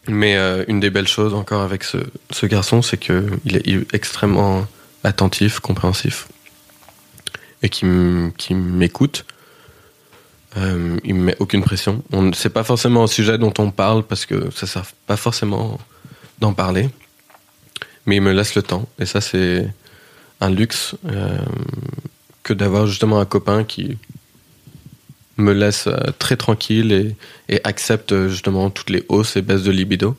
Mais euh, une des belles choses encore avec ce, garçon, c'est que il est, il est extrêmement attentif, compréhensif, et qui m'écoute. Euh, il me met aucune pression. On c'est pas forcément un sujet dont on parle parce que ça sert pas forcément d'en parler, mais il me laisse le temps. Et ça, c'est un luxe euh, que d'avoir justement un copain qui me laisse euh, très tranquille et, accepte justement toutes les hausses et baisses de libido.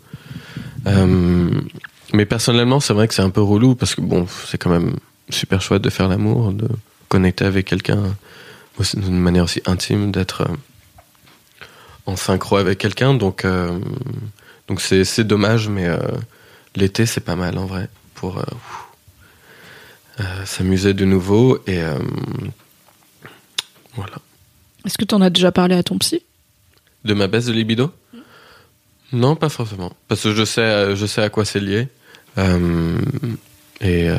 Mais personnellement, c'est vrai que c'est un peu relou parce que bon, c'est quand même super chouette de faire l'amour, connecter avec quelqu'un d'une manière aussi intime, d'être euh, en synchro avec quelqu'un. Donc, euh, donc c'est c'est dommage, mais euh, l'été c'est pas mal en vrai pour euh, s'amuser de nouveau et voilà. Est-ce que t'en as déjà parlé à ton psy? De ma baisse de libido? Non, pas forcément. Parce que je sais, je sais à quoi c'est lié. Et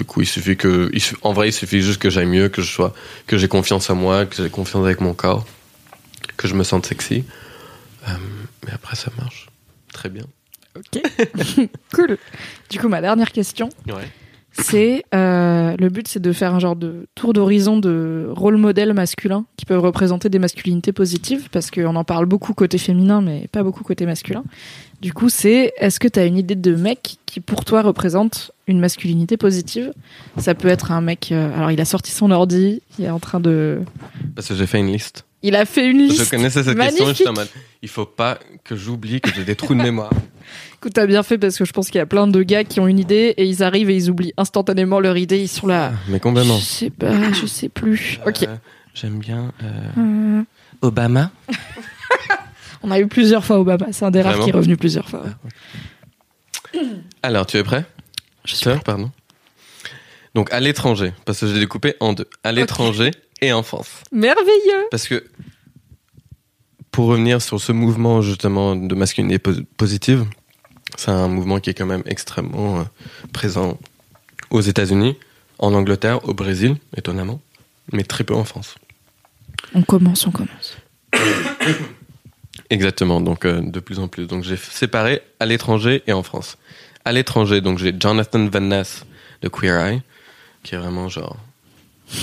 du coup, il suffit que. il su- en vrai, il suffit juste que j'aille mieux, que je sois. que j'ai confiance en moi, que j'ai confiance avec mon corps. que je me sente sexy. Euh, mais après, ça marche très bien. Ok. cool. Du coup, ma dernière question, Ouais. C'est euh, le but, c'est de faire un genre de tour d'horizon de rôle modèle masculin qui peuvent représenter des masculinités positives, parce qu'on en parle beaucoup côté féminin, mais pas beaucoup côté masculin. Du coup, c'est est-ce que tu as une idée de mec qui pour toi représente une masculinité positive? Ça peut être un mec. euh, alors, il a sorti son ordi, il est en train de. Parce que j'ai fait une liste. Il a fait une liste. Je connaissais cette question et magnifique. mode, il faut pas que j'oublie que j'ai des trous de mémoire. Écoute, t'as bien fait parce que je pense qu'il y a plein de gars qui ont une idée et ils arrivent et ils oublient instantanément leur idée. Ils sont là. Mais complètement. Je sais pas, je sais plus. Ok. Euh, J'aime bien euh, Euh, Obama. on a eu plusieurs fois Obama. C'est un des rares Vraiment qui est revenu plusieurs fois. Alors, tu es prêt? Je suis Sœur, pardon? Donc, à l'étranger, parce que je l'ai découpé en deux. À l'étranger et en France. merveilleux. Parce que, pour revenir sur ce mouvement, justement, de masculinité po- positive, c'est un mouvement qui est quand même extrêmement euh, présent aux États-Unis, en Angleterre, au Brésil, étonnamment, mais très peu en France. On commence, on commence. Exactement, donc euh, de plus en plus. Donc j'ai séparé à l'étranger et en France. À l'étranger, donc j'ai Jonathan Van Ness de Queer Eye, qui est vraiment genre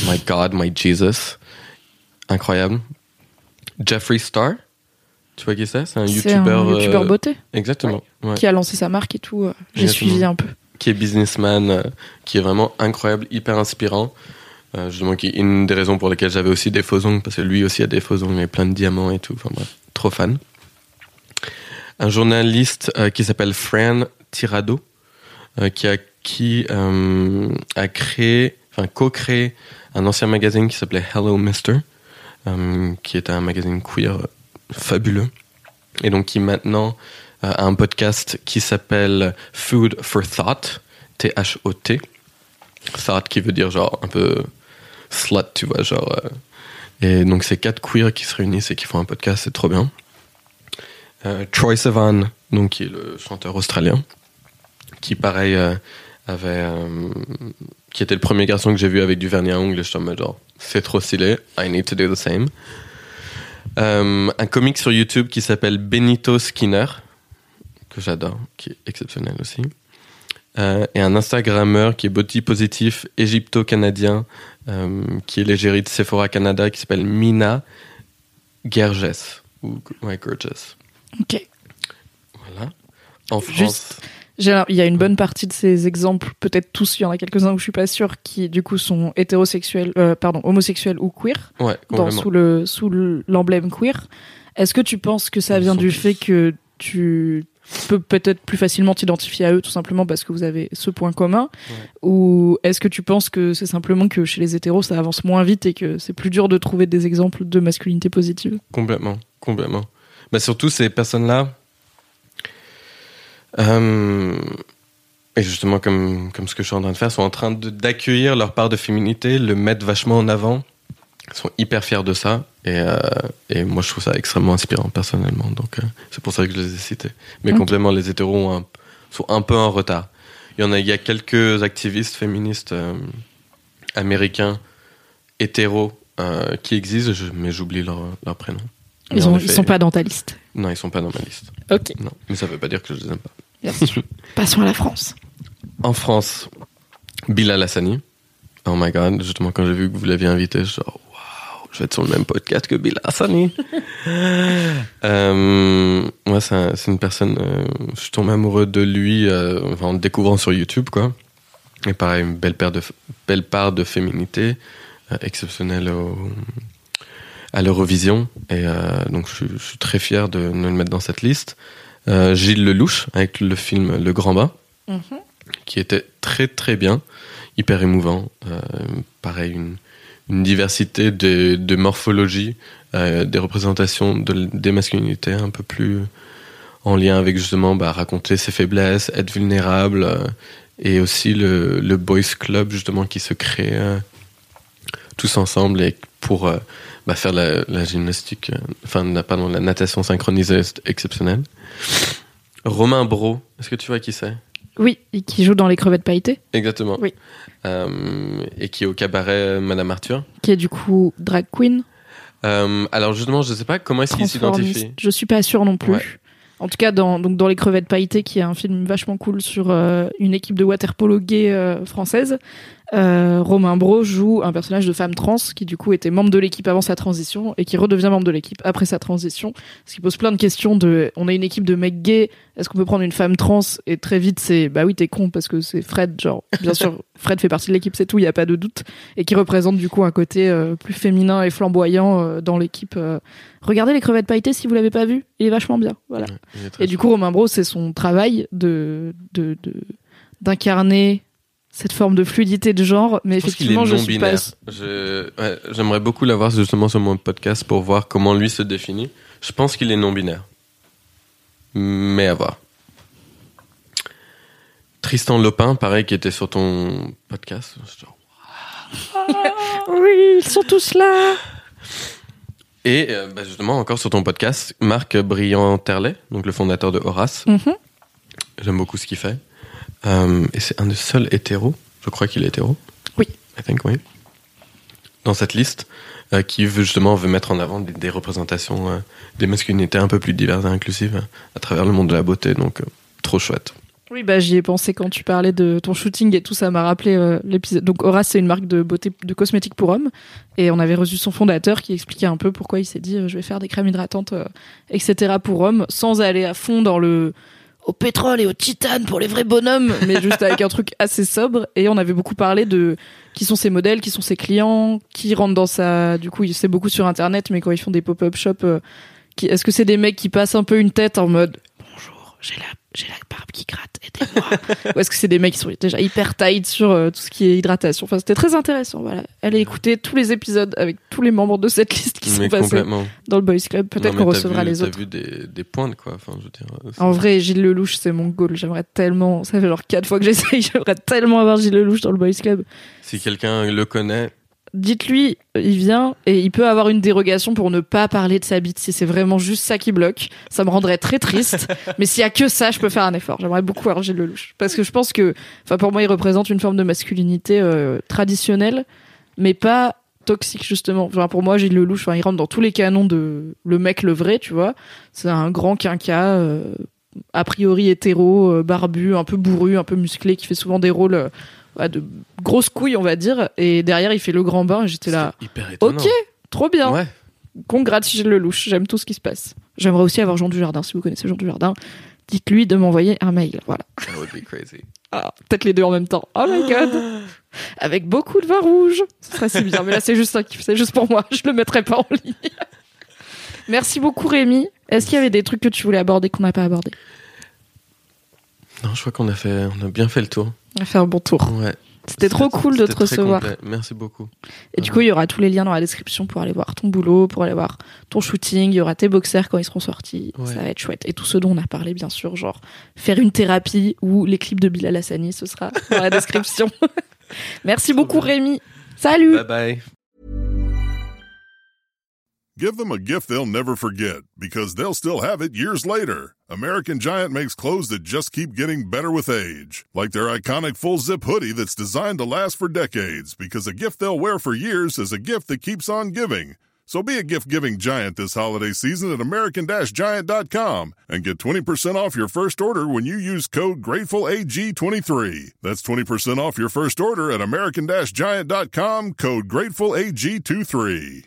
My God, My Jesus, incroyable. Jeffree Star, tu vois qui c'est? C'est un C'est YouTuber. un euh, youtubeur beauté Exactement, ouais. qui a lancé sa marque et tout. euh, J'ai suivi un peu. qui est businessman, euh, qui est vraiment incroyable, hyper inspirant. Euh, justement, qui est une des raisons pour lesquelles j'avais aussi des faux ongles, parce que lui aussi a des faux ongles et plein de diamants et tout. Enfin bref, trop fan. Un journaliste euh, qui s'appelle Fran Tirado, qui a qui a créé, co-créé un ancien magazine qui s'appelait Hello Mister, euh, qui est un magazine queer fabuleux, et donc qui maintenant euh, a un podcast qui s'appelle Food for Thought, T-H-O-T. Thought qui veut dire genre un peu slut, tu vois, genre. euh, et donc c'est quatre queers qui se réunissent et qui font un podcast, c'est trop bien. Troy Sivan, donc qui est le chanteur australien, qui pareil avait, qui était le premier garçon que j'ai vu avec du vernis à ongles. et J'étais en mode genre, c'est trop stylé, I need to do the same. Euh, un comique sur YouTube qui s'appelle Benito Skinner, que j'adore, qui est exceptionnel aussi. Euh, et un Instagrammeur qui est body positif égypto-canadien, euh, qui est l'égérie de Sephora Canada, qui s'appelle Mina Gerges. Ou, ouais, Gerges. Ok. Voilà. En France. Juste- Il y a une bonne partie de ces exemples, peut-être tous, il y en a quelques-uns où je suis pas sûre, qui du coup sont hétérosexuels, euh, pardon, homosexuels ou queer, Ouais, dans, complètement. sous le sous le- l'emblème queer. Est-ce que tu penses que ça vient du fait que tu peux peut-être plus facilement t'identifier à eux tout simplement parce que vous avez ce point commun? Ouais. ou est-ce que tu penses que c'est simplement que chez les hétéros ça avance moins vite et que c'est plus dur de trouver des exemples de masculinité positive? Complètement, complètement. Mais surtout, ces personnes-là, euh, et justement, comme, comme ce que je suis en train de faire, sont en train d'accueillir leur part de féminité, le mettre vachement en avant. Ils sont hyper fiers de ça. Et, euh, et moi, je trouve ça extrêmement inspirant, personnellement. Donc, euh, c'est pour ça que je les ai cités. Mais Ok. complètement, les hétéros un- sont un peu en retard. Il y en a, il y a quelques activistes féministes américains hétéros qui existent, je- mais j'oublie leur, leur prénom. Ils, ont, effet- ils sont pas dans ta liste. Non, ils sont pas dans ma liste. Ok, Non, mais ça veut pas dire que je les aime pas. Passons à la France. En France, Bilal Hassani. Oh my god, justement quand j'ai vu que vous l'aviez invité, je suis genre waouh, je vais être sur le même podcast que Bilal Hassani. euh, moi, c'est un- c'est une personne, euh, je suis tombé amoureux de lui euh, en le découvrant sur YouTube, quoi. Et pareil, une belle, paire de, belle part de féminité, exceptionnelle au- à l'Eurovision. Et donc, je, suis- je suis très fier de, de le mettre dans cette liste. Euh, Gilles Lelouch, avec le film Le Grand Bain qui était très très bien, hyper émouvant. Euh, pareil, une, une diversité de, de morphologie, euh, des représentations de- des masculinités un peu plus en lien avec justement bah, raconter ses faiblesses, être vulnérable, et aussi le, le boys club justement qui se crée tous ensemble et pour bah, faire la, la gymnastique, euh, enfin la- pardon, la natation synchronisée exceptionnelle. Romain Bro, est-ce que tu vois qui c'est? Oui, et qui joue dans les crevettes pailletées, Exactement. Oui. Euh, et qui est au cabaret euh, Madame Arthur. qui est du coup drag queen. Euh, alors justement, je sais pas comment est-ce qu'il s'identifie. Je suis pas sûre non plus. Ouais. En tout cas, dans, donc dans Les Crevettes Pailletées, qui est un film vachement cool sur euh, une équipe de waterpolo gay euh, française, euh, Romain Bro joue un personnage de femme trans qui du coup était membre de l'équipe avant sa transition et qui redevient membre de l'équipe après sa transition. Ce qui pose plein de questions de, on a une équipe de mecs gays, est-ce qu'on peut prendre une femme trans? Et très vite c'est, bah oui t'es con parce que c'est Fred, genre bien sûr Fred fait partie de l'équipe, c'est tout, il y a pas de doute, et qui représente du coup un côté euh, plus féminin et flamboyant euh, dans l'équipe. euh. Regardez les crevettes pailletées si vous l'avez pas vu, il est vachement bien. Voilà. Ouais, Et du coup, Romain Bro, c'est son travail de de de- d'incarner cette forme de fluidité de genre, mais Je pense qu'il est effectivement, je non suis binaire. pas. Ouais, j'aimerais beaucoup l'avoir justement sur mon podcast pour voir comment lui se définit. Je pense qu'il est non binaire, mais à voir. Tristan Lopin, pareil, qui était sur ton podcast. Genre, Oui, ils sont tous là. Et euh, bah, justement, encore sur ton podcast, Marc Briand-Terlet, donc le fondateur de Horace. Mhm. J'aime beaucoup ce qu'il fait. Euh, et c'est un des seuls hétéros, je crois qu'il est hétéro. Oui. I think, oui. Dans cette liste, euh, qui veut justement veut mettre en avant des, des représentations euh, des masculinités un peu plus diverses et inclusives à travers le monde de la beauté. Donc, trop chouette. Oui, bah j'y ai pensé quand tu parlais de ton shooting et tout, ça m'a rappelé euh, l'épisode. Donc Horace, c'est une marque de beauté, de cosmétiques pour hommes, et on avait reçu son fondateur qui expliquait un peu pourquoi il s'est dit euh, je vais faire des crèmes hydratantes, euh, etc. pour hommes, sans aller à fond dans le au pétrole et au titane pour les vrais bonhommes, mais juste avec un truc assez sobre. Et on avait beaucoup parlé de qui sont ses modèles, qui sont ses clients, qui rentrent dans sa. Du coup, sait beaucoup sur internet, mais quand ils font des pop-up shops, euh, qui... est-ce que c'est des mecs qui passent un peu une tête en mode bonjour, j'ai la j'ai la barbe qui gratte, aidez-moi. Ou est-ce que c'est des mecs qui sont déjà hyper tight sur euh, tout ce qui est hydratation Enfin, c'était très intéressant. Voilà, allez écouter tous les épisodes avec tous les membres de cette liste qui Mais sont passés dans le Boys Club. Peut-être qu'on t'as recevra vu- les t'as autres. vu des, des pointes, quoi. Enfin, je veux dire, euh, En vrai, Gilles Lelouch, c'est mon goal. J'aimerais tellement. Ça fait genre quatre fois que j'essaye. J'aimerais tellement avoir Gilles Lelouch dans le Boys Club. Si quelqu'un le connaît, Dites-lui, il vient et il peut avoir une dérogation pour ne pas parler de sa bite si c'est vraiment juste ça qui bloque. Ça me rendrait très triste. mais s'il y a que ça, je peux faire un effort. J'aimerais beaucoup avoir Gilles Lelouch. Parce que je pense que, enfin, pour moi, il représente une forme de masculinité euh, traditionnelle, mais pas toxique, justement. Genre, pour moi, Gilles Lelouch, enfin, il rentre dans tous les canons de le mec, le vrai, tu vois. C'est un grand quinca, euh, a priori hétéro, euh, barbu, un peu bourru, un peu musclé, qui fait souvent des rôles euh, ouais, de grosses couilles, on va dire. Et derrière, il fait le grand bain et j'étais là. c'était hyper étonnant. Ok, trop bien. Ouais. Congrats Gilles Lelouch, j'aime tout ce qui se passe. J'aimerais aussi avoir Jean Dujardin, si vous connaissez Jean Dujardin. Dites-lui de m'envoyer un mail. Voilà. That would be crazy. Ah, Peut-être les deux en même temps. Oh my god. Avec beaucoup de vin rouge. Ce serait si bien. Mais là, c'est juste un kiff. C'est juste pour moi. Je le mettrai pas en ligne. Merci beaucoup, Rémi. Est-ce qu'il y avait des trucs que tu voulais aborder qu'on n'a pas abordé? Non, je crois qu'on a fait, on a bien fait le tour. On a fait un bon tour. Ouais. C'était trop cool de te recevoir. complet. Merci beaucoup. Et du coup, il y aura tous les liens dans la description pour aller voir ton boulot, pour aller voir ton shooting. Il y aura tes boxers quand ils seront sortis. Ouais. Ça va être chouette. Et tout ce dont on a parlé, bien sûr, genre faire une thérapie ou les clips de Bilal Hassani, ce sera dans la description. Merci beaucoup, Rémi. Salut. Bye bye. Give them a gift they'll never forget because they'll still have it years later. American Giant makes clothes that just keep getting better with age, like their iconic full zip hoodie that's designed to last for decades because a gift they'll wear for years is a gift that keeps on giving. So be a gift giving giant this holiday season at American Giant.com and get 20% off your first order when you use code GratefulAG23. That's 20% off your first order at American Giant.com, code GratefulAG23.